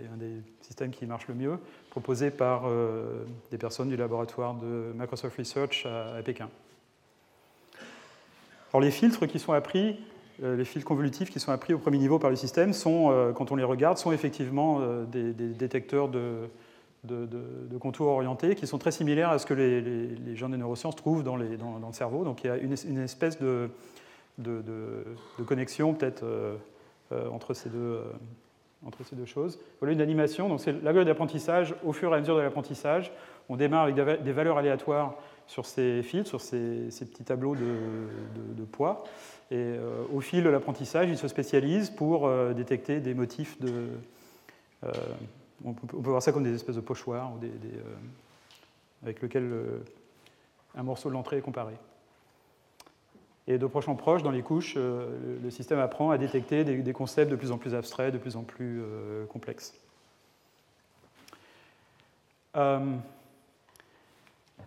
systèmes qui marche le mieux, proposé par euh, des personnes du laboratoire de Microsoft Research à, Pékin. Alors, les filtres qui sont appris, euh, les filtres convolutifs qui sont appris au premier niveau par le système, sont, quand on les regarde, sont effectivement des, détecteurs de, contours orientés qui sont très similaires à ce que les, gens des neurosciences trouvent dans, le cerveau. Donc il y a une, espèce de, connexion peut-être entre ces deux euh, entre ces deux choses. Voilà une animation, donc c'est l'algorithme d'apprentissage. Au fur et à mesure de l'apprentissage, on démarre avec des valeurs aléatoires sur ces fils, sur ces, petits tableaux de, poids. Et euh, au fil de l'apprentissage, il se spécialise pour détecter des motifs de. on, peut, voir ça comme des espèces de pochoirs avec lesquels un morceau de l'entrée est comparé. Et de proche en proche, dans les couches, euh, le système apprend à détecter des, concepts de plus en plus abstraits, de plus en plus euh, complexes. Euh,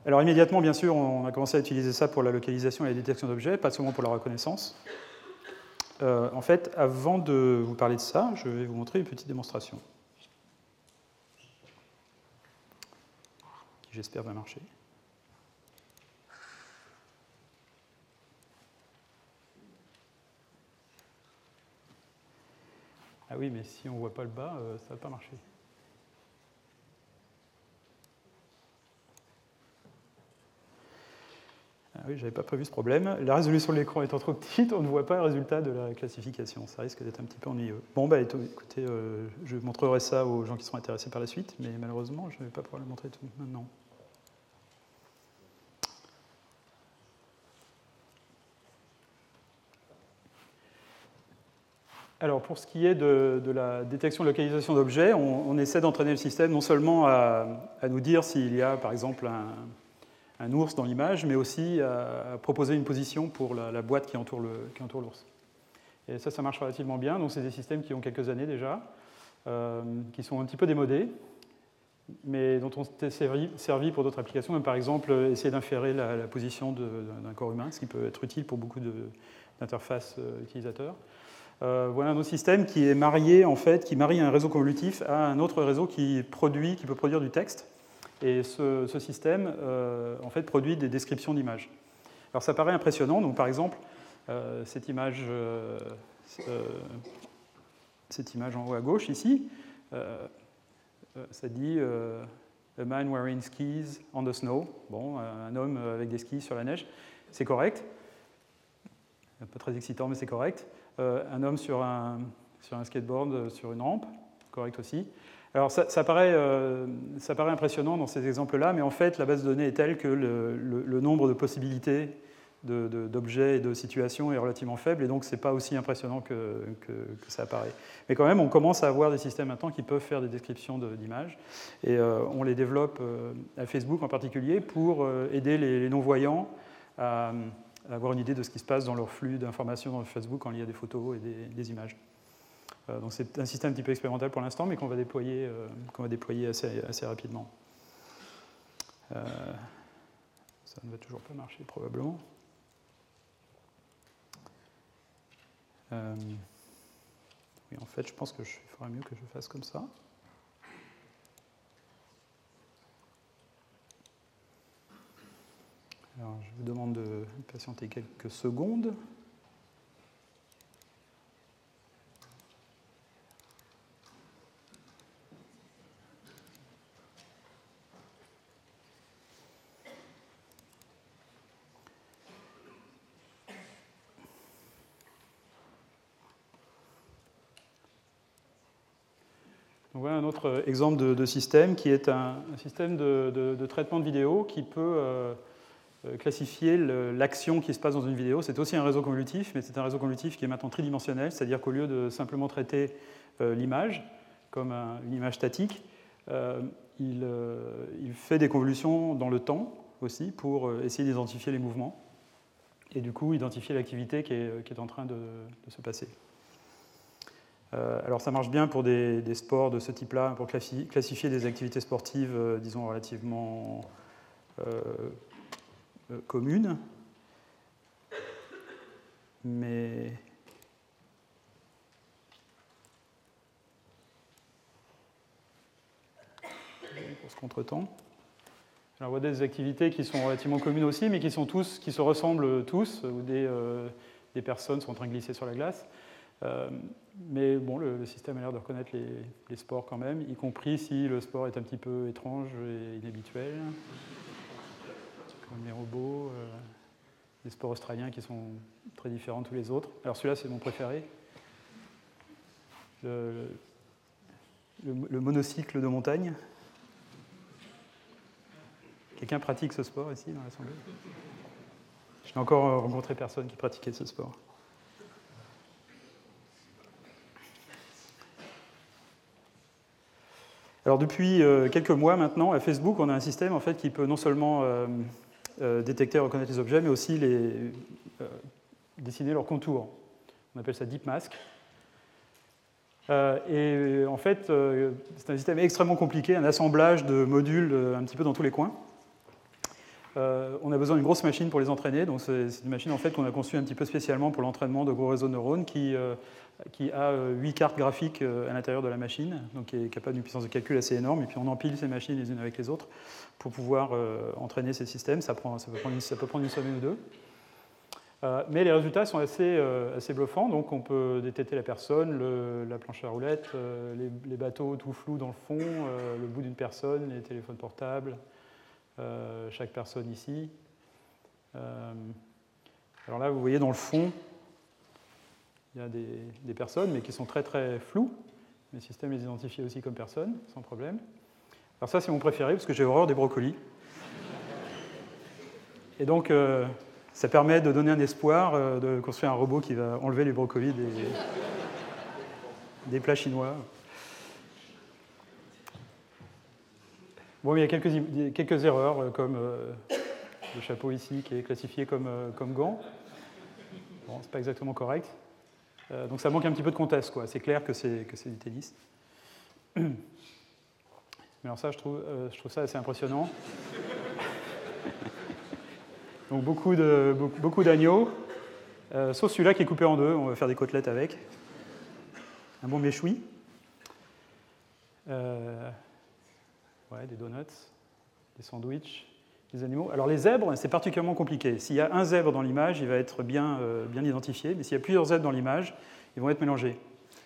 alors immédiatement, bien sûr, on a commencé à utiliser ça pour la localisation et la détection d'objets, pas seulement pour la reconnaissance. en fait, avant de vous parler de ça, je vais vous montrer une petite démonstration. j'espère va marcher. Ah oui, mais si on ne voit pas le bas, ça ne va pas marcher. Ah oui, je n'avais pas prévu ce problème. La résolution de l'écran étant trop petite, on ne voit pas le résultat de la classification. Ça risque d'être un petit peu ennuyeux. Bon, bah, écoutez, euh, je montrerai ça aux gens qui seront intéressés par la suite, mais malheureusement, je ne vais pas pouvoir le montrer tout maintenant. Alors, pour ce qui est de, la détection de localisation d'objets, on, essaie d'entraîner le système non seulement à nous dire s'il y a, par exemple, un, un ours dans l'image, mais aussi à proposer une position pour la, boîte qui entoure l'ours. Et ça, ça marche relativement bien. Donc, c'est des systèmes qui ont quelques années déjà, euh, qui sont un petit peu démodés, mais dont on s'est servi, pour d'autres applications, comme par exemple essayer d'inférer la, position d'un corps humain, ce qui peut être utile pour beaucoup d'interfaces euh, utilisateurs. Euh, voilà un autre système qui est marié, en fait, qui marie un réseau convolutif à un autre réseau qui, produit, qui peut produire du texte. Et ce, système, euh, en fait, produit des descriptions d'images. Alors ça paraît impressionnant. Donc par exemple, euh, cette image, cette image en haut à gauche ici, ça dit a man wearing skis on the snow. Bon, un homme avec des skis sur la neige, c'est correct. Pas très excitant, mais c'est correct. Un homme sur un, skateboard sur une rampe, correct aussi. Alors ça, paraît, euh, ça paraît, impressionnant dans ces exemples-là, mais en fait la base de données est telle que le, nombre de possibilités d'objets et de situations est relativement faible, et donc ce n'est pas aussi impressionnant que, ça apparaît. Mais quand même, on commence à avoir des systèmes maintenant qui peuvent faire des descriptions d'images, et euh, on les développe euh, à Facebook en particulier pour aider les, non-voyants à, avoir une idée de ce qui se passe dans leur flux d'informations dans Facebook quand il y a des photos et des images. Euh, donc c'est un système un petit peu expérimental pour l'instant, mais qu'on va déployer, euh, va déployer assez, assez rapidement. Euh, ça ne va toujours pas marcher probablement. oui, en fait, je pense que je ferais mieux que je fasse comme ça. Alors, je vous demande de patienter quelques secondes. voilà un autre exemple de, système qui est un, système de, traitement de vidéo qui peut euh, classifier l'action qui se passe dans une vidéo. C'est aussi un réseau convolutif, mais c'est un réseau convolutif qui est maintenant tridimensionnel, c'est-à-dire qu'au lieu de simplement traiter euh, l'image comme une image statique, il, fait des convolutions dans le temps aussi pour essayer d'identifier les mouvements et du coup identifier l'activité qui, est, en train de se passer. Euh, alors ça marche bien pour des, sports de ce type-là, pour classifier des activités sportives, euh, disons, relativement euh, communes. Mais pour ce contretemps. Alors, on voit des activités qui sont relativement communes aussi, mais qui, sont tous, qui se ressemblent tous, où des, des personnes sont en train de glisser sur la glace. Euh, mais bon, le, système a l'air de reconnaître les, sports quand même, y compris si le sport est un petit peu étrange et inhabituel, les robots, euh, les sports australiens qui sont très différents de tous les autres. Alors celui-là, c'est mon préféré. Le, monocycle de montagne. Quelqu'un pratique ce sport ici dans l'Assemblée? Je n'ai encore rencontré personne qui pratiquait ce sport. Alors depuis euh, quelques mois maintenant, à Facebook, on a un système en fait qui peut non seulement euh, euh, détecter et reconnaître les objets, mais aussi les, dessiner leurs contours. On appelle ça Deep Mask. et en fait, c'est un système extrêmement compliqué, un assemblage de modules un petit peu dans tous les coins. on a besoin d'une grosse machine pour les entraîner. Donc c'est une machine en fait qu'on a conçue un petit peu spécialement pour l'entraînement de gros réseaux de neurones qui qui a 8 cartes graphiques à l'intérieur de la machine, donc qui est capable d'une puissance de calcul assez énorme, et puis on empile ces machines les unes avec les autres pour pouvoir entraîner ces systèmes. Ça, peut prendre une, semaine ou deux. Euh, mais les résultats sont assez, euh, assez, bluffants, donc on peut détecter la personne, la planche à roulettes, euh, les, bateaux tout flous dans le fond, le bout d'une personne, les téléphones portables, chaque personne ici. alors là, vous voyez dans le fond, il y a des, des, personnes, mais qui sont très très floues. Le système les identifie aussi comme personnes, sans problème. Alors ça, c'est mon préféré, parce que j'ai horreur des brocolis. Et donc, ça permet de donner un espoir euh, de construire un robot qui va enlever les brocolis des, plats chinois. Bon, il y a quelques, quelques erreurs, euh, comme euh, le chapeau ici qui est classifié comme, comme gant. Bon, c'est pas exactement correct. Donc ça manque un petit peu de contexte, quoi. C'est clair que c'est, du tennis. [CLEARS THROAT] Mais alors ça, je trouve, je trouve ça assez impressionnant. [LAUGHS] Donc beaucoup, de, beaucoup, d'agneaux, euh, sauf celui-là qui est coupé en deux, on va faire des côtelettes avec. Un bon méchoui. Euh, ouais, des donuts, des sandwichs, Alors les zèbres, c'est particulièrement compliqué. S'il y a un zèbre dans l'image, il va être bien, euh, bien identifié, mais s'il y a plusieurs zèbres dans l'image, ils vont être mélangés.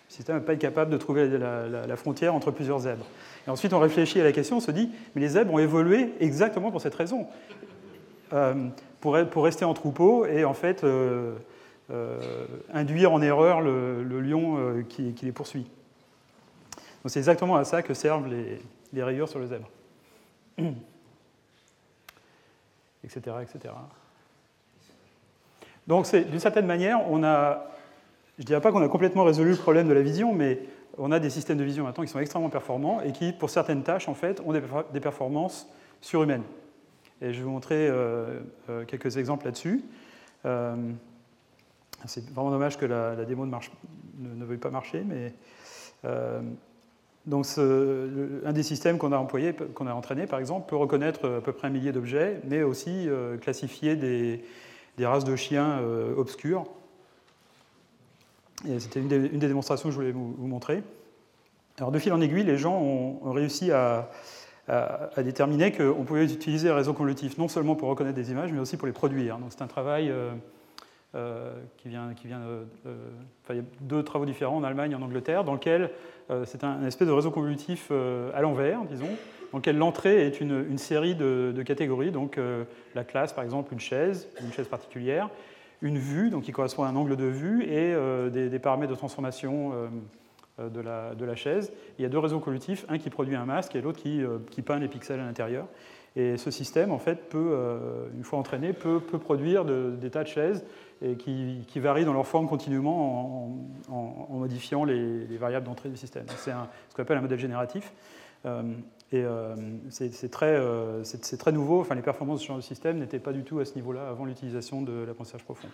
Le système ne va pas capable de trouver la, frontière entre plusieurs zèbres. Et ensuite, on réfléchit à la question, on se dit, mais les zèbres ont évolué exactement pour cette raison pour, rester en troupeau et en fait euh, euh, induire en erreur le, lion euh, qui, les poursuit. c'est exactement à ça que servent les, rayures sur le zèbre. [CLEARS THROAT] etc. etc. Donc d'une certaine manière, on a, je ne dirais pas qu'on a complètement résolu le problème de la vision, mais on a des systèmes de vision maintenant qui sont extrêmement performants et qui, pour certaines tâches, en fait, ont des performances surhumaines. Et je vais vous montrer euh, euh, quelques exemples là-dessus. Euh, c'est vraiment dommage que la, démo ne, ne, veuille pas marcher, mais donc un des systèmes qu'on a employé, qu'on a entraîné par exemple, peut reconnaître à peu près un millier d'objets, mais aussi classifier des, races de chiens obscurs. Et c'était une, des démonstrations que je voulais vous, montrer. Alors de fil en aiguille, les gens ont réussi à, a, déterminé qu'on pouvait utiliser le réseau convolutif non seulement pour reconnaître des images, mais aussi pour les produire. Donc c'est un travail euh, euh, qui vient, qui vient de, il y a deux travaux différents en Allemagne et en Angleterre, dans lequel euh, c'est un, espèce de réseau convolutif à l'envers, disons, dans lequel l'entrée est une, série de, catégories, donc la classe par exemple une chaise, une chaise particulière, une vue, donc qui correspond à un angle de vue, et des, paramètres de transformation euh, de la, chaise. Il y a deux réseaux collectifs, un qui produit un masque et l'autre qui, euh, qui, peint les pixels à l'intérieur. Et ce système, en fait, peut, euh, une fois entraîné, peut, produire des tas de chaises qui, varient dans leur forme continuellement en, modifiant les, variables d'entrée du système. C'est ce qu'on appelle un modèle génératif. et c'est très, très, nouveau. Enfin, les performances de ce genre de système n'étaient pas du tout à ce niveau-là avant l'utilisation de l'apprentissage profond.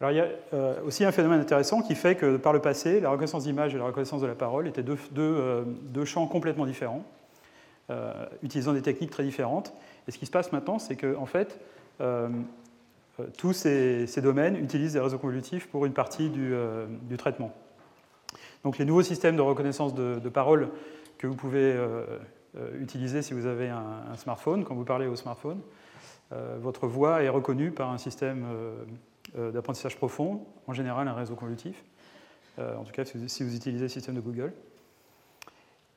Alors il y a euh, aussi un phénomène intéressant qui fait que par le passé, la reconnaissance d'image et la reconnaissance de la parole étaient deux, euh, champs complètement différents, euh, utilisant des techniques très différentes. Et ce qui se passe maintenant, c'est que en fait, tous ces, domaines utilisent des réseaux convolutifs pour une partie du, traitement. Donc les nouveaux systèmes de reconnaissance de, parole que vous pouvez utiliser si vous avez un, smartphone, quand vous parlez au smartphone, votre voix est reconnue par un système euh, d'apprentissage profond, en général un réseau convolutif, euh, en tout cas si vous utilisez le système de Google.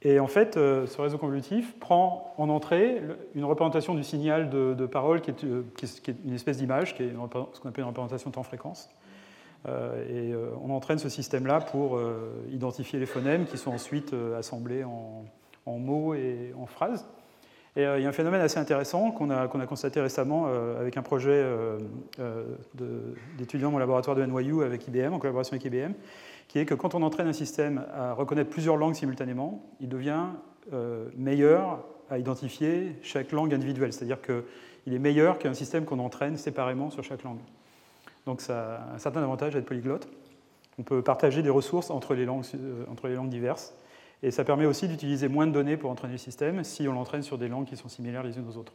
Et en fait, euh, ce réseau convolutif prend en entrée une représentation du signal de, parole qui est, une espèce d'image, qui est ce qu'on appelle une représentation temps-fréquence. et on entraîne ce système-là pour identifier les phonèmes qui sont ensuite assemblés en mots et en phrases. Et euh, il y a un phénomène assez intéressant qu'on a, constaté récemment euh, avec un projet euh, d'étudiants au laboratoire de NYU avec IBM, en collaboration avec IBM, qui est que quand on entraîne un système à reconnaître plusieurs langues simultanément, il devient meilleur à identifier chaque langue individuelle. C'est-à-dire qu'il est meilleur qu'un système qu'on entraîne séparément sur chaque langue. Donc ça a un certain avantage d'être polyglotte. On peut partager des ressources entre les langues, les langues diverses. Et ça permet aussi d'utiliser moins de données pour entraîner le système si on l'entraîne sur des langues qui sont similaires les unes aux autres.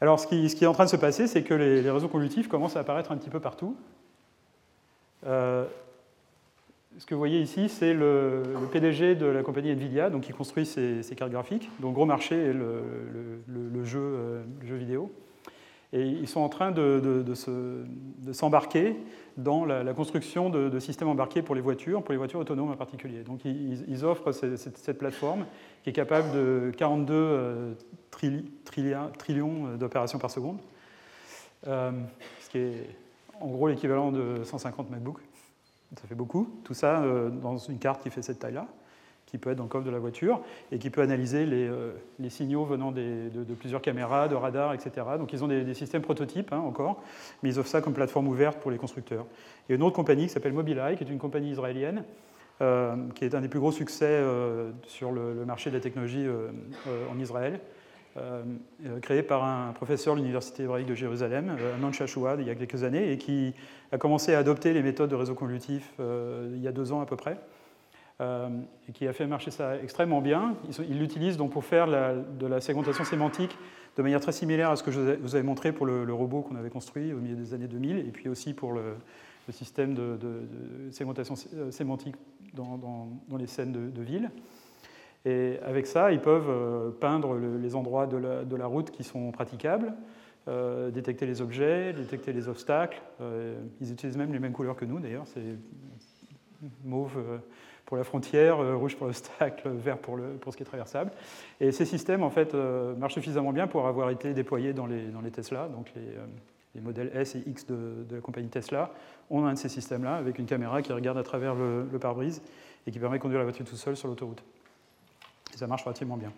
Alors, ce qui, est en train de se passer, c'est que les, réseaux convolutifs commencent à apparaître un petit peu partout. Ce que vous voyez ici, c'est le, PDG de la compagnie Nvidia, donc qui construit ces, cartes graphiques. Donc gros marché est le, jeu, vidéo. Et ils sont en train de, s'embarquer dans la, construction de, systèmes embarqués pour les voitures, pour les voitures autonomes en particulier. Donc ils, offrent cette, plateforme qui est capable de 42 euh, trillions d'opérations par seconde, euh, ce qui est en gros l'équivalent de 150 MacBooks. Ça fait beaucoup. Tout ça euh, dans une carte qui fait cette taille-là, qui peut être dans le coffre de la voiture, et qui peut analyser les, euh, signaux venant de, plusieurs caméras, de radars, etc. Donc ils ont des, systèmes prototypes hein, encore, mais ils offrent ça comme plateforme ouverte pour les constructeurs. Il y a une autre compagnie qui s'appelle Mobileye, qui est une compagnie israélienne, euh, qui est un des plus gros succès sur le, marché de la technologie en Israël. Euh, euh, créé par un professeur de l'Université hébraïque de Jérusalem, euh, Anand Shashouad, il y a quelques années, et qui a commencé à adopter les méthodes de réseau convolutif il y a deux ans à peu près, et qui a fait marcher ça extrêmement bien. Il l'utilise pour faire de la segmentation sémantique de manière très similaire à ce que je vous avais montré pour le, robot qu'on avait construit au milieu des années 2000, et puis aussi pour le, système de, segmentation sémantique dans, les scènes de ville. Et avec ça, ils peuvent euh, peindre les endroits de la, route qui sont praticables, euh, détecter les objets, détecter les obstacles. Euh, ils utilisent même les mêmes couleurs que nous, d'ailleurs. C'est mauve pour la frontière, rouge pour l'obstacle, [LAUGHS] vert pour, ce qui est traversable. Et ces systèmes, en fait, marchent suffisamment bien pour avoir été déployés dans les, dans Tesla. Donc les, modèles S et X de, la compagnie Tesla ont un de ces systèmes-là avec une caméra qui regarde à travers le pare-brise et qui permet de conduire la voiture tout seul sur l'autoroute ça marche relativement bien.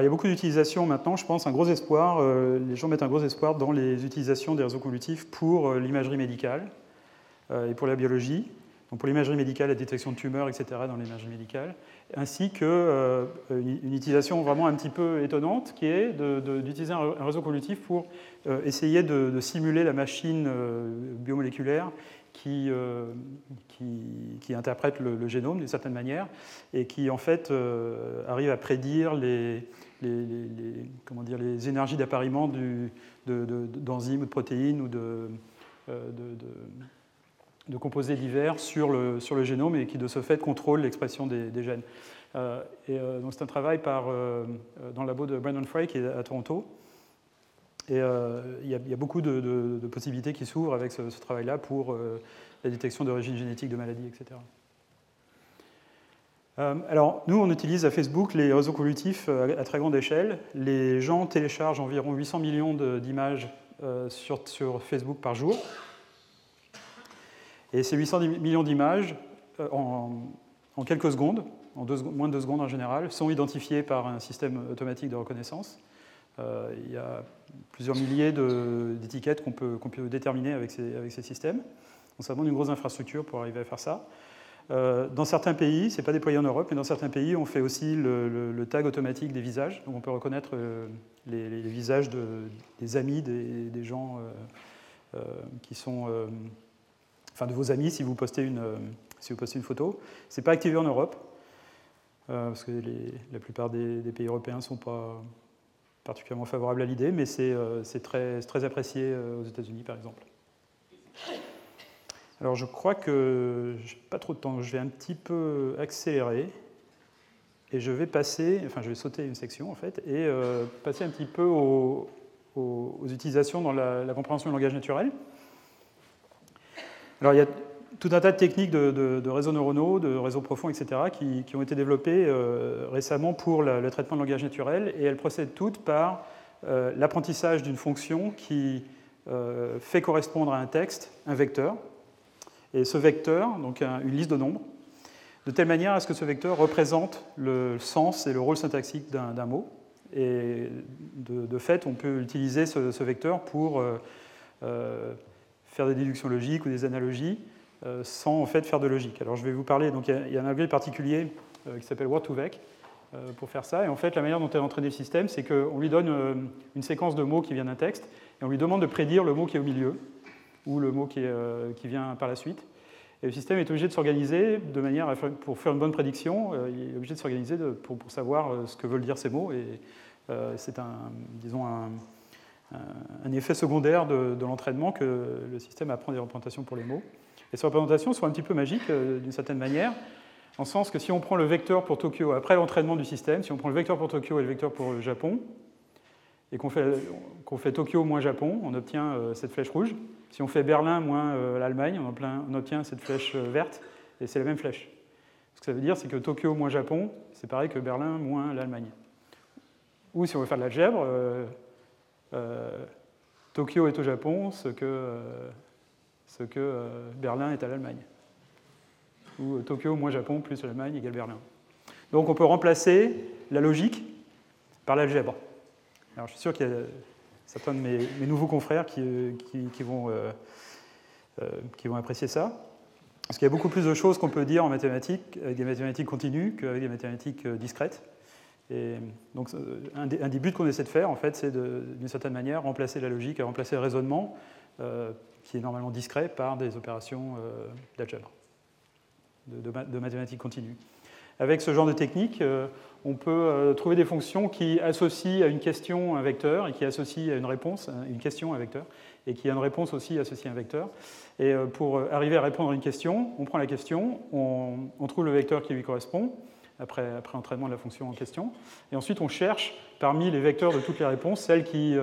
il y a beaucoup d'utilisations maintenant, je pense, un gros espoir, euh, les gens mettent un gros espoir dans les utilisations des réseaux convolutifs pour euh, l'imagerie médicale euh, et pour la biologie. Donc pour l'imagerie médicale, la détection de tumeurs, etc. dans l'imagerie médicale, ainsi qu'une une utilisation vraiment un petit peu étonnante qui est d'utiliser un, réseau convolutif pour essayer de, simuler la machine biomoléculaire qui, euh, interprète le, génome d'une certaine manière et qui en fait euh, arrive à prédire les, comment dire, les énergies d'appariement d'enzymes ou de protéines ou de, euh, de, composés divers sur le, sur le génome et qui de ce fait contrôle l'expression des, gènes. et donc c'est un travail dans le labo de Brandon Frey qui est à Toronto et euh, il y, a beaucoup de, possibilités qui s'ouvrent avec ce, travail-là pour euh, la détection d'origine génétique de maladies, etc. Euh, alors, nous, on utilise à Facebook les réseaux convolutifs à très grande échelle. Les gens téléchargent environ 800 millions d'images sur, sur, Facebook par jour. Et ces 800 millions d'images, en, quelques secondes, en moins de deux secondes en général, sont identifiées par un système automatique de reconnaissance. Euh, il y a plusieurs milliers d'étiquettes qu'on peut, déterminer avec ces, avec ces systèmes. Donc ça demande une grosse infrastructure pour arriver à faire ça. Euh, dans certains pays, ce n'est pas déployé en Europe, mais dans certains pays, on fait aussi le, tag automatique des visages. Donc on peut reconnaître euh, les, visages de, des amis, des, gens qui sont. enfin, de vos amis si vous postez une, photo. Ce n'est pas activé en Europe, parce que la plupart des pays européens ne sont pas particulièrement favorable à l'idée, mais c'est euh, très, apprécié euh, aux États-Unis, par exemple. Alors, je crois que j'ai pas trop de temps. Je vais un petit peu accélérer et je vais passer, enfin, je vais sauter une section en fait, et euh, passer un petit peu aux, utilisations dans la, la, compréhension du langage naturel. Alors, il y a tout un tas de techniques de, réseaux neuronaux, de réseaux profonds, etc., qui, ont été développées euh, récemment pour le traitement de langage naturel, et elles procèdent toutes par euh, l'apprentissage d'une fonction qui euh, fait correspondre à un texte un vecteur, et ce vecteur, donc une liste de nombres, de telle manière à ce que ce vecteur représente le sens et le rôle syntaxique d'un mot. Et de, fait, on peut utiliser ce, vecteur pour faire des déductions logiques ou des analogies sans en fait faire de logique. Alors je vais vous parler, donc il y, a un algorithme particulier euh, qui s'appelle Word2Vec euh, pour faire ça. Et en fait, la manière dont est entraîné le système, c'est qu'on lui donne une séquence de mots qui vient d'un texte et on lui demande de prédire le mot qui est au milieu ou le mot qui, vient par la suite. Et le système est obligé de s'organiser de manière pour faire une bonne prédiction, il est obligé de s'organiser pour, savoir ce que veulent dire ces mots. Et c'est un, disons, un effet secondaire de, l'entraînement que le système apprend des représentations pour les mots. Et ces représentations sont un petit peu magiques d'une certaine manière, en sens que si on prend le vecteur pour Tokyo, après l'entraînement du système, si on prend le vecteur pour Tokyo et le vecteur pour le Japon, et qu'on fait, Tokyo moins Japon, on obtient euh, cette flèche rouge. Si on fait Berlin moins euh, l'Allemagne, on, obtient cette flèche euh, verte, et c'est la même flèche. Ce que ça veut dire, c'est que Tokyo moins Japon, c'est pareil que Berlin moins l'Allemagne. Ou si on veut faire de l'algèbre, Tokyo est au Japon, ce que, ce que Berlin est à l'Allemagne ou Tokyo moins Japon plus l'Allemagne égale Berlin. Donc on peut remplacer la logique par l'algèbre. Alors je suis sûr qu'il y a certains de mes, nouveaux confrères qui, vont, euh, euh, qui vont apprécier ça. Parce qu'il y a beaucoup plus de choses qu'on peut dire en mathématiques avec des mathématiques continues qu'avec des mathématiques euh, discrètes. Et donc, un des, buts qu'on essaie de faire, en fait, c'est d'une certaine manière remplacer la logique, remplacer le raisonnement, qui est normalement discret, par des opérations d'algèbre de, mathématiques continues. Avec ce genre de technique, euh, on peut euh, trouver des fonctions qui associent à une question un vecteur et qui associent à une réponse une question un vecteur et qui a une réponse aussi associée à un vecteur. Et euh, pour arriver à répondre à une question, on prend la question, on, trouve le vecteur qui lui correspond après, après entraînement de la fonction en question, et ensuite on cherche parmi les vecteurs de toutes les réponses celle qui,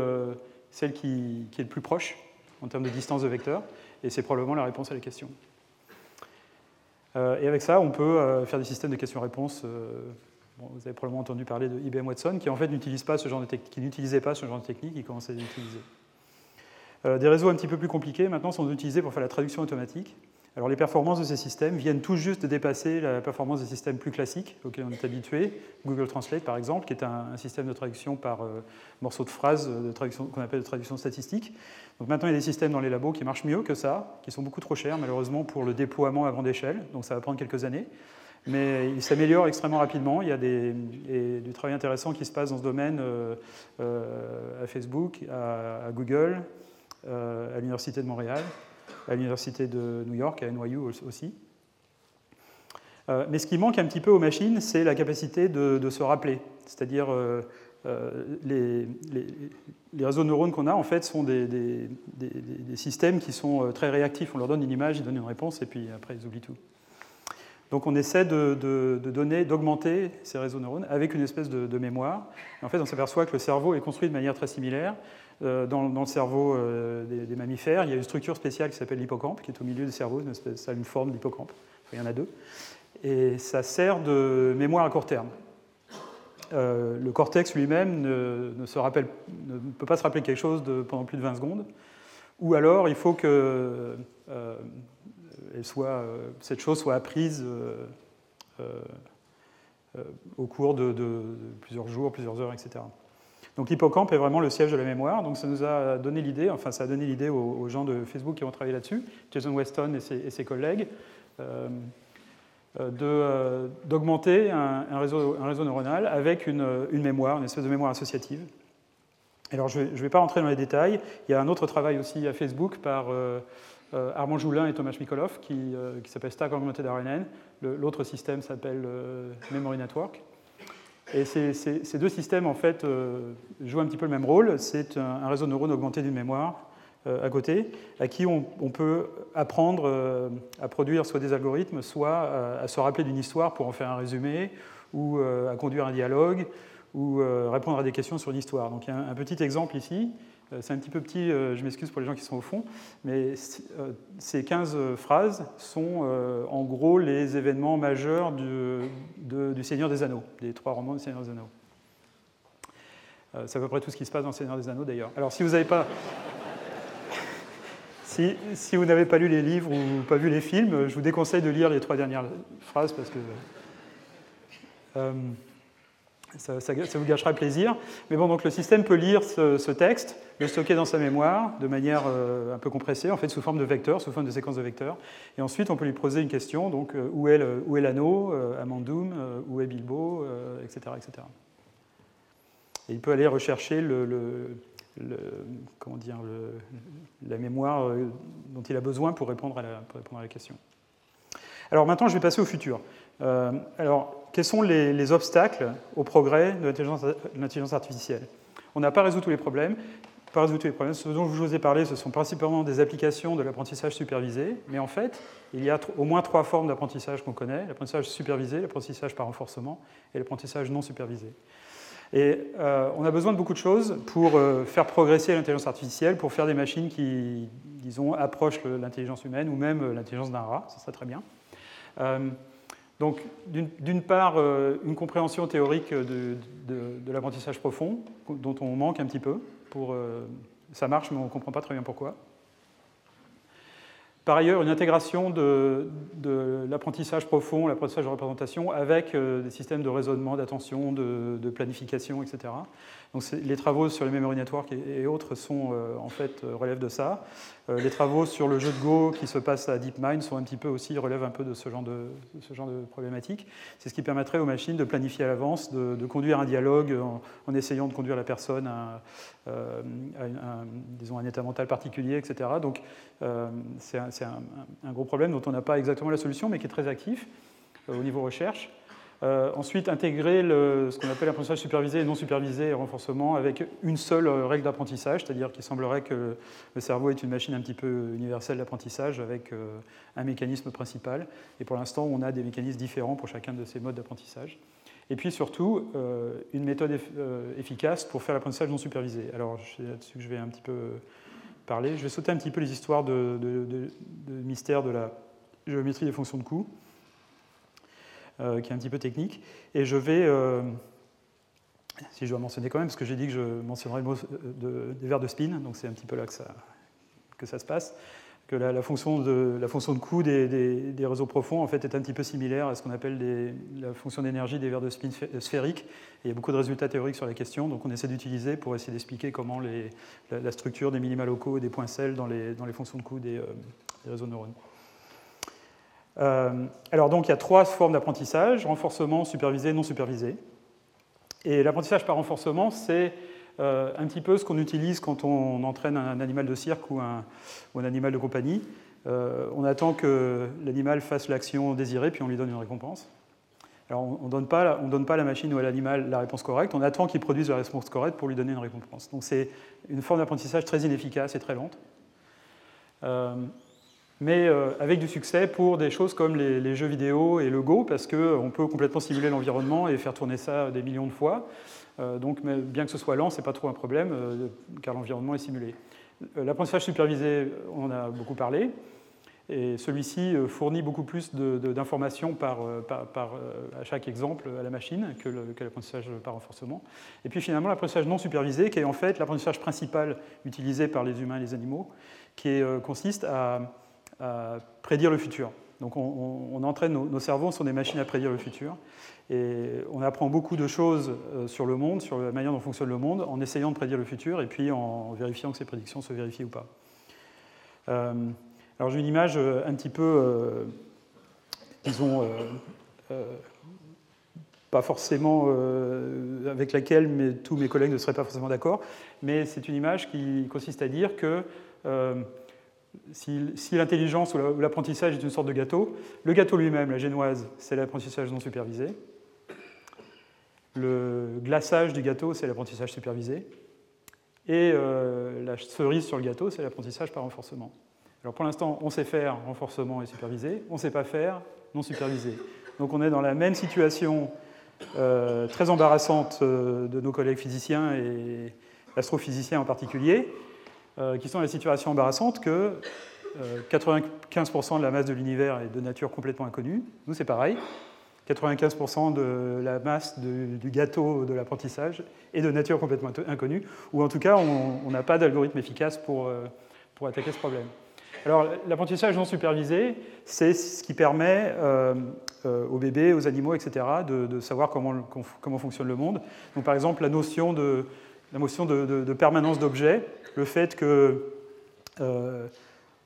celle qui est le plus proche en termes de distance de vecteur, et c'est probablement la réponse à la question. Euh, et avec ça, on peut euh, faire des systèmes de questions-réponses. Euh, vous avez probablement entendu parler de IBM Watson, qui en fait n'utilise pas ce genre de qui n'utilisait pas ce genre de technique, qui commençait à l'utiliser. des réseaux un petit peu plus compliqués maintenant sont utilisés pour faire la traduction automatique. Alors les performances de ces systèmes viennent tout juste de dépasser la performance des systèmes plus classiques auxquels on est habitué. Google Translate par exemple, qui est un, système de traduction par euh, morceaux de phrases qu'on appelle de traduction statistique. Donc maintenant il y a des systèmes dans les labos qui marchent mieux que ça, qui sont beaucoup trop chers malheureusement pour le déploiement à grande échelle, donc ça va prendre quelques années. Mais ils s'améliorent extrêmement rapidement. Il y a des, du travail intéressant qui se passe dans ce domaine euh, euh, à Facebook, à Google, à l'Université de Montréal à l'Université de New York, à NYU aussi. Euh, mais ce qui manque un petit peu aux machines, c'est la capacité de, se rappeler. C'est-à-dire, euh, euh, les, réseaux de neurones qu'on a, en fait, sont des, systèmes qui sont très réactifs. On leur donne une image, ils donnent une réponse, et puis après, ils oublient tout. Donc on essaie de, donner, d'augmenter ces réseaux de neurones avec une espèce de, mémoire. en fait, on s'aperçoit que le cerveau est construit de manière très similaire. Euh, dans, le cerveau euh, des, mammifères, il y a une structure spéciale qui s'appelle l'hippocampe, qui est au milieu du cerveau, ça a une forme d'hippocampe. il y en a deux. Et ça sert de mémoire à court terme. Euh, le cortex lui-même ne, peut pas se rappeler quelque chose de, pendant plus de 20 secondes. Ou alors, il faut que cette chose soit apprise au cours de, plusieurs jours, plusieurs heures, etc. Donc l'hippocampe est vraiment le siège de la mémoire. Donc ça nous a donné l'idée, enfin ça a donné l'idée aux, gens de Facebook qui ont travaillé là-dessus, Jason Weston et ses, collègues, euh, euh, euh, d'augmenter un, réseau, neuronal avec une, mémoire, une espèce de mémoire associative. Alors je ne vais, pas rentrer dans les détails. Il y a un autre travail aussi à Facebook par Armand Joulin et Thomas Mikolov qui, qui s'appelle Stack Augmented RNN. L'autre système s'appelle Memory Network. Et ces, deux systèmes, en fait, euh, jouent un petit peu le même rôle. C'est un, réseau de neurones augmenté d'une mémoire euh, à côté, à qui on, peut apprendre euh, à produire soit des algorithmes, soit à se rappeler d'une histoire pour en faire un résumé, ou à conduire un dialogue, ou répondre à des questions sur l'histoire. Donc il y a un petit exemple ici. Euh, c'est un petit peu petit, euh, je m'excuse pour les gens qui sont au fond, mais euh, ces 15 phrases sont en gros les événements majeurs du, Seigneur des Anneaux, des trois romans du Seigneur des Anneaux. C'est à peu près tout ce qui se passe dans le Seigneur des Anneaux d'ailleurs. Alors si vous n'avez pas... [LAUGHS] Si, vous n'avez pas lu les livres ou pas vu les films, je vous déconseille de lire les trois dernières phrases parce que ça, vous gâchera le plaisir. Mais bon, donc le système peut lire ce, texte, le stocker dans sa mémoire de manière euh, un peu compressée, en fait sous forme de vecteurs, sous forme de séquence de vecteurs. Et ensuite, on peut lui poser une question, donc euh, où est l'anneau, euh, Amandoum, où est Bilbo, etc., etc. Et il peut aller rechercher le, comment dire, la mémoire dont il a besoin pour répondre à la, pour répondre à la question. Alors maintenant, je vais passer au futur. alors, quels sont les, obstacles au progrès de l'intelligence artificielle? On n'a pas résolu tous les problèmes. pas résoudre tous les problèmes. Ce dont je vous ai parlé, ce sont principalement des applications de l'apprentissage supervisé, mais en fait, il y a au moins trois formes d'apprentissage qu'on connaît l'apprentissage supervisé, l'apprentissage par renforcement et l'apprentissage non supervisé. Et euh, on a besoin de beaucoup de choses pour euh, faire progresser l'intelligence artificielle, pour faire des machines qui, disons, approchent l'intelligence humaine ou même euh, l'intelligence d'un rat, ça serait très bien. Donc, d'une part, une compréhension théorique de, l'apprentissage profond, dont on manque un petit peu. Pour, ça marche, mais on ne comprend pas très bien pourquoi. Par ailleurs, une intégration de, l'apprentissage profond, l'apprentissage de représentation avec euh, des systèmes de raisonnement, d'attention, de, planification, etc. Donc les travaux sur les memory networks et, autres sont, euh, en fait, euh, relèvent de ça. les travaux sur le jeu de Go qui se passe à DeepMind sont un petit peu aussi, relèvent un peu de ce genre de, problématique. C'est ce qui permettrait aux machines de planifier à l'avance, de, conduire un dialogue en, essayant de conduire la personne à, un, disons, un état mental particulier, etc. Donc c'est un, gros problème dont on n'a pas exactement la solution, mais qui est très actif au niveau recherche. Euh, ensuite, intégrer ce qu'on appelle l'apprentissage supervisé et non supervisé et renforcement avec une seule euh, règle d'apprentissage, c'est-à-dire qu'il semblerait que le cerveau est une machine un petit peu universelle d'apprentissage avec euh, un mécanisme principal. Et pour l'instant, on a des mécanismes différents pour chacun de ces modes d'apprentissage. Et puis surtout, une méthode efficace pour faire l'apprentissage non supervisé. Alors, c'est là-dessus que je vais un petit peu parler. Je vais sauter un petit peu les histoires de, de mystère de la géométrie des fonctions de coût. Euh, qui est un petit peu technique. Et je vais, euh, si je dois mentionner quand même, parce que j'ai dit que je mentionnerai le mot euh, des vers de spin, donc c'est un petit peu là que ça, se passe, que la, fonction, de, la fonction de coût des, des, réseaux profonds en fait, est un petit peu similaire à ce qu'on appelle la fonction d'énergie des vers de spin sphériques. Et il y a beaucoup de résultats théoriques sur la question, donc on essaie d'utiliser pour essayer d'expliquer comment la, structure des minima locaux et des points poincelles dans les, dans les fonctions de coût des, des réseaux de neurones. Euh, alors donc il y a trois formes d'apprentissage, renforcement, supervisé, non supervisé. Et l'apprentissage par renforcement, c'est euh, un petit peu ce qu'on utilise quand on entraîne un animal de cirque ou un, animal de compagnie. Euh, on attend que l'animal fasse l'action désirée, puis on lui donne une récompense. Alors on ne donne, donne pas à la machine ou à l'animal la réponse correcte, on attend qu'il produise la réponse correcte pour lui donner une récompense. Donc c'est une forme d'apprentissage très inefficace et très lente mais euh, avec du succès pour des choses comme les, jeux vidéo et le Go, parce qu'on peut complètement simuler l'environnement et faire tourner ça des millions de fois. Euh, donc, bien que ce soit lent, ce n'est pas trop un problème, euh, car l'environnement est simulé. L'apprentissage supervisé, on en a beaucoup parlé, et celui-ci fournit beaucoup plus d'informations à chaque exemple à la machine que l'apprentissage par renforcement. Et puis finalement, l'apprentissage non supervisé, qui est en fait l'apprentissage principal utilisé par les humains et les animaux, qui consiste à à prédire le futur. Donc on, entraîne nos, cerveaux sur des machines à prédire le futur. Et on apprend beaucoup de choses euh, sur le monde, sur la manière dont fonctionne le monde, en essayant de prédire le futur et puis en vérifiant que ces prédictions se vérifient ou pas. Euh, alors j'ai une image euh, un petit peu, disons, pas forcément avec laquelle mais, tous mes collègues ne seraient pas forcément d'accord, mais c'est une image qui consiste à dire que si, l'intelligence ou l'apprentissage est une sorte de gâteau, le gâteau lui-même, la génoise, c'est l'apprentissage non supervisé. Le glaçage du gâteau, c'est l'apprentissage supervisé. Et euh, la cerise sur le gâteau, c'est l'apprentissage par renforcement. Alors pour l'instant, on sait faire renforcement et supervisé, on ne sait pas faire non supervisé. Donc on est dans la même situation euh, très embarrassante euh, de nos collègues physiciens et astrophysiciens en particulier, qui sont dans la situation embarrassante que 95% euh, de la masse de l'univers est de nature complètement inconnue. Nous, c'est pareil. 95% de la masse du gâteau de l'apprentissage est de nature complètement inconnue, ou en tout cas, on n'a pas d'algorithme efficace pour, euh, pour attaquer ce problème. Alors, l'apprentissage non supervisé, c'est ce qui permet aux bébés, aux animaux, etc., de, savoir comment, comment, fonctionne le monde. Donc, par exemple, la notion de, la notion de, permanence d'objets le fait que euh,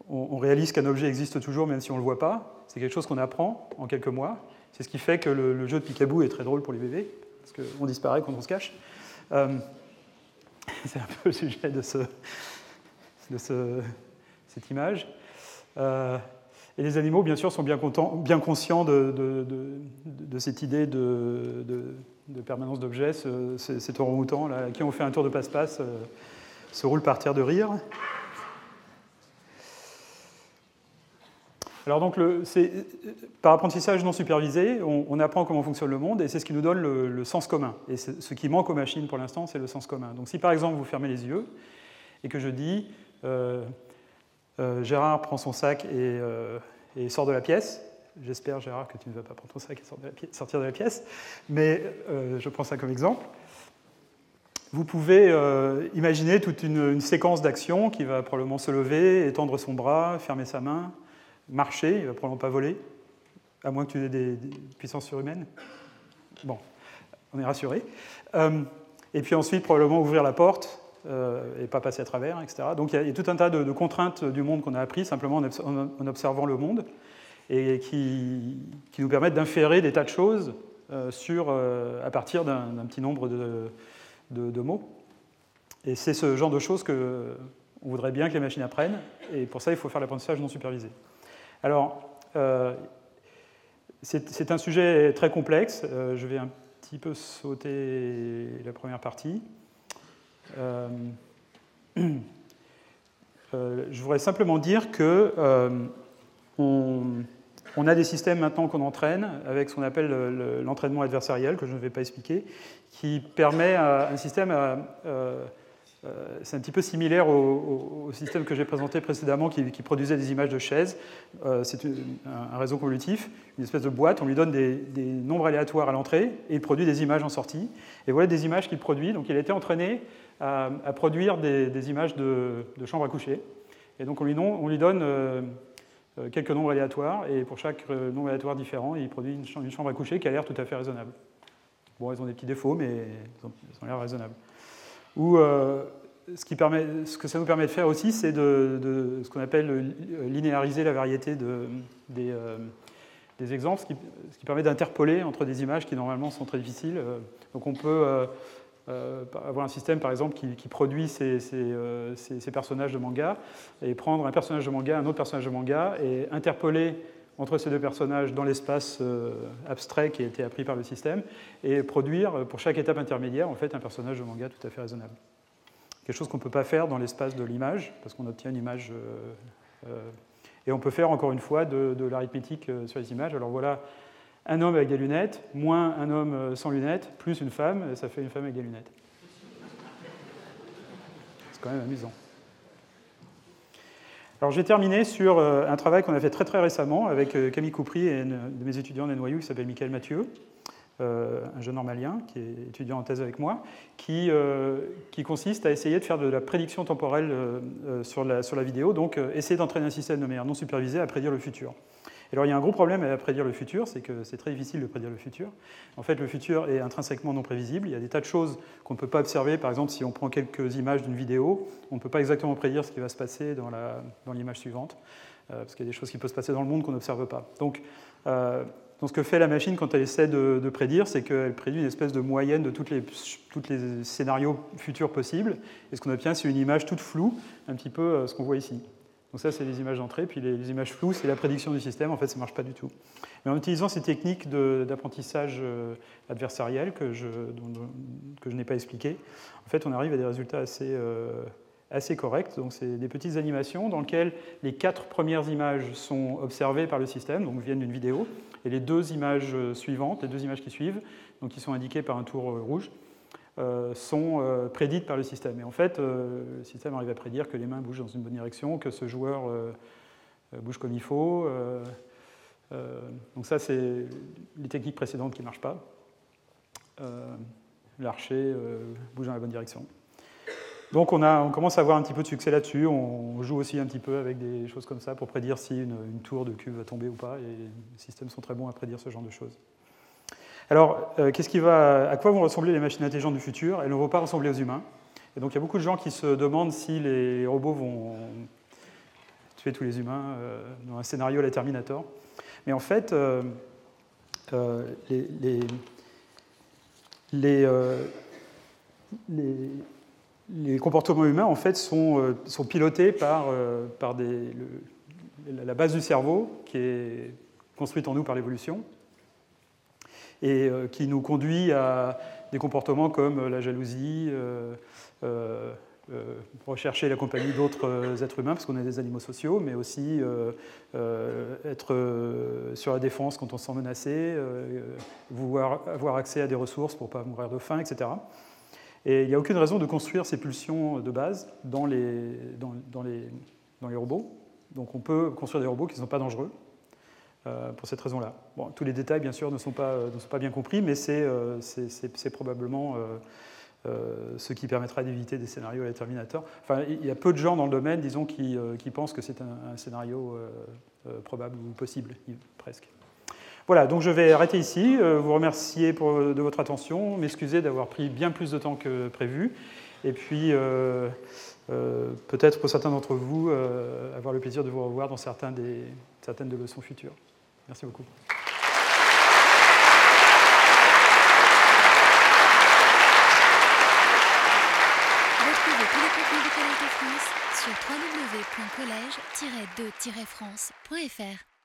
on, réalise qu'un objet existe toujours même si on ne le voit pas, c'est quelque chose qu'on apprend en quelques mois. C'est ce qui fait que le, jeu de Picaboo est très drôle pour les bébés, parce qu'on disparaît quand on se cache. Euh, [LAUGHS] c'est un peu le sujet de, ce, de ce, cette image. Euh, et les animaux, bien sûr, sont bien, conscients de, cette idée de, permanence d'objets. Cet orang-outan, qui ont fait un tour de passe-passe, se roule par terre de rire. Alors donc, par apprentissage non supervisé, on, apprend comment fonctionne le monde et c'est ce qui nous donne le, sens commun. Et ce qui manque aux machines pour l'instant, c'est le sens commun. Donc si par exemple vous fermez les yeux et que je dis euh, euh, Gérard prend son sac euh, et sort de la pièce, j'espère Gérard que tu ne vas pas prendre sac et sortir de la pièce, mais je prends ça comme exemple. Vous pouvez imaginer toute une, une séquence d'actions qui va probablement se lever, étendre son bras, fermer sa main, marcher, il ne va probablement pas voler, à moins que tu aies des, puissances surhumaines. Bon, on est rassuré. Euh, et puis ensuite, probablement ouvrir la porte euh, et pas passer à travers, etc. Donc il y, a, tout un tas de, contraintes du monde qu'on a appris simplement en, observant le monde et qui, nous permettent d'inférer des tas de choses euh, sur, à partir d'un petit nombre de, mots. Et c'est ce genre de choses qu'on voudrait bien que les machines apprennent, et pour ça, il faut faire l'apprentissage non supervisé. Alors, euh, c'est un sujet très complexe. Euh, je vais un petit peu sauter la première partie. Euh, [CLEARS THROAT] je voudrais simplement dire que on, a des systèmes maintenant qu'on entraîne avec ce qu'on appelle l'entraînement adversariel, que je ne vais pas expliquer, qui permet un système à euh, c'est un petit peu similaire au, système que j'ai présenté précédemment qui, produisait des images de chaises. Euh, c'est un, réseau convolutif, une espèce de boîte. On lui donne des, nombres aléatoires à l'entrée et il produit des images en sortie. Et voilà des images qu'il produit. Donc il a été entraîné à, produire des, images de, chambre à coucher. Et donc on lui, on donne euh, quelques nombres aléatoires et pour chaque nombre aléatoire différent, il produit une, chambre à coucher qui a l'air tout à fait raisonnable. Bon, elles ont des petits défauts, mais elles ont l'air raisonnables. Ou euh, ce, que ça nous permet de faire aussi, c'est de, ce qu'on appelle euh, linéariser la variété de, des, euh, des, exemples, ce qui, ce qui permet d'interpoler entre des images qui normalement sont très difficiles. Donc on peut avoir un système, par exemple, qui, produit ces, ces, personnages de manga, et prendre un personnage de manga, un autre personnage de manga, et interpoler entre ces deux personnages dans l'espace abstrait qui a été appris par le système, et produire pour chaque étape intermédiaire en fait un personnage de manga tout à fait raisonnable quelque chose qu'on ne peut pas faire dans l'espace de l'image, parce qu'on obtient une image. Euh, euh, et on peut faire encore une fois de, l'arithmétique euh, sur les images. Alors voilà, un homme avec des lunettes, moins un homme sans lunettes, plus une femme, ça fait une femme avec des lunettes. C'est quand même amusant. Alors j'ai terminé sur un travail qu'on a fait très très récemment avec Camille Coupry et un de mes étudiants d'NYU qui s'appelle Michael Mathieu, euh, un jeune normalien qui est étudiant en thèse avec moi, qui, euh, qui consiste à essayer de faire de la prédiction temporelle euh, sur, la, sur la vidéo, donc essayer d'entraîner un système de manière non supervisée à prédire le futur. Et alors il y a un gros problème à prédire le futur, c'est que c'est très difficile de prédire le futur. En fait, le futur est intrinsèquement non prévisible. Il y a des tas de choses qu'on ne peut pas observer. Par exemple, si on prend quelques images d'une vidéo, on ne peut pas exactement prédire ce qui va se passer dans l'image suivante, parce qu'il y a des choses qui peuvent se passer dans le monde qu'on n'observe pas. Donc donc ce que fait la machine quand elle essaie de, prédire, c'est qu'elle prédit une espèce de moyenne de tous les scénarios futurs possibles. Et ce qu'on obtient, c'est une image toute floue, un petit peu euh, ce qu'on voit ici. Donc ça, c'est les images d'entrée. Puis les, images floues, c'est la prédiction du système. En fait, ça ne marche pas du tout. Mais en utilisant ces techniques d'apprentissage euh, adversariel que je, n'ai pas expliquées, en fait, on arrive à des résultats assez, euh, assez corrects. Donc c'est des petites animations dans lesquelles les quatre premières images sont observées par le système, donc viennent d'une vidéo. Et les deux images suivantes, les deux images qui suivent, donc qui sont indiquées par un tour euh, rouge, euh, sont euh, prédites par le système. Et en fait, le système arrive à prédire que les mains bougent dans une bonne direction, que ce joueur bouge comme il faut. donc ça, c'est les techniques précédentes qui ne marchent pas. L'archer bouge dans la bonne direction. Donc on, a, on, commence à avoir un petit peu de succès là-dessus. On joue aussi un petit peu avec des choses comme ça pour prédire si une, tour de cube va tomber ou pas. Et les systèmes sont très bons à prédire ce genre de choses. Alors, euh, à quoi vont ressembler les machines intelligentes du futur? Elles ne vont pas ressembler aux humains. Et donc il y a beaucoup de gens qui se demandent si les robots vont tuer tous les humains euh, dans un scénario la Terminator. Mais en fait, euh, les, comportements humains en fait sont, pilotés par, la base du cerveau qui est construite en nous par l'évolution et euh, qui nous conduit à des comportements comme la jalousie, rechercher la compagnie d'autres êtres humains, parce qu'on est des animaux sociaux, mais aussi être sur la défense quand on se sent menacé, vouloir avoir accès à des ressources pour ne pas mourir de faim, etc. Et il n'y a aucune raison de construire ces pulsions de base dans les, dans, les, dans les robots. Donc on peut construire des robots qui ne sont pas dangereux euh, pour cette raison-là. Tous les détails, bien sûr, ne sont pas, pas bien compris, mais c'est euh, probablement euh, ce qui permettra d'éviter des scénarios à la Terminator. Enfin, il y a peu de gens dans le domaine, disons, qui, pensent que c'est un, scénario probable ou possible, presque. Voilà, donc je vais arrêter ici, euh, vous remercier pour, de votre attention, m'excuser d'avoir pris bien plus de temps que prévu, et puis euh, euh, peut-être pour certains d'entre vous avoir le plaisir de vous revoir dans certains des, certaines des leçons futures. Merci beaucoup. Retrouvez tous les contenus du Collège de France sur www.colège-2-france.fr.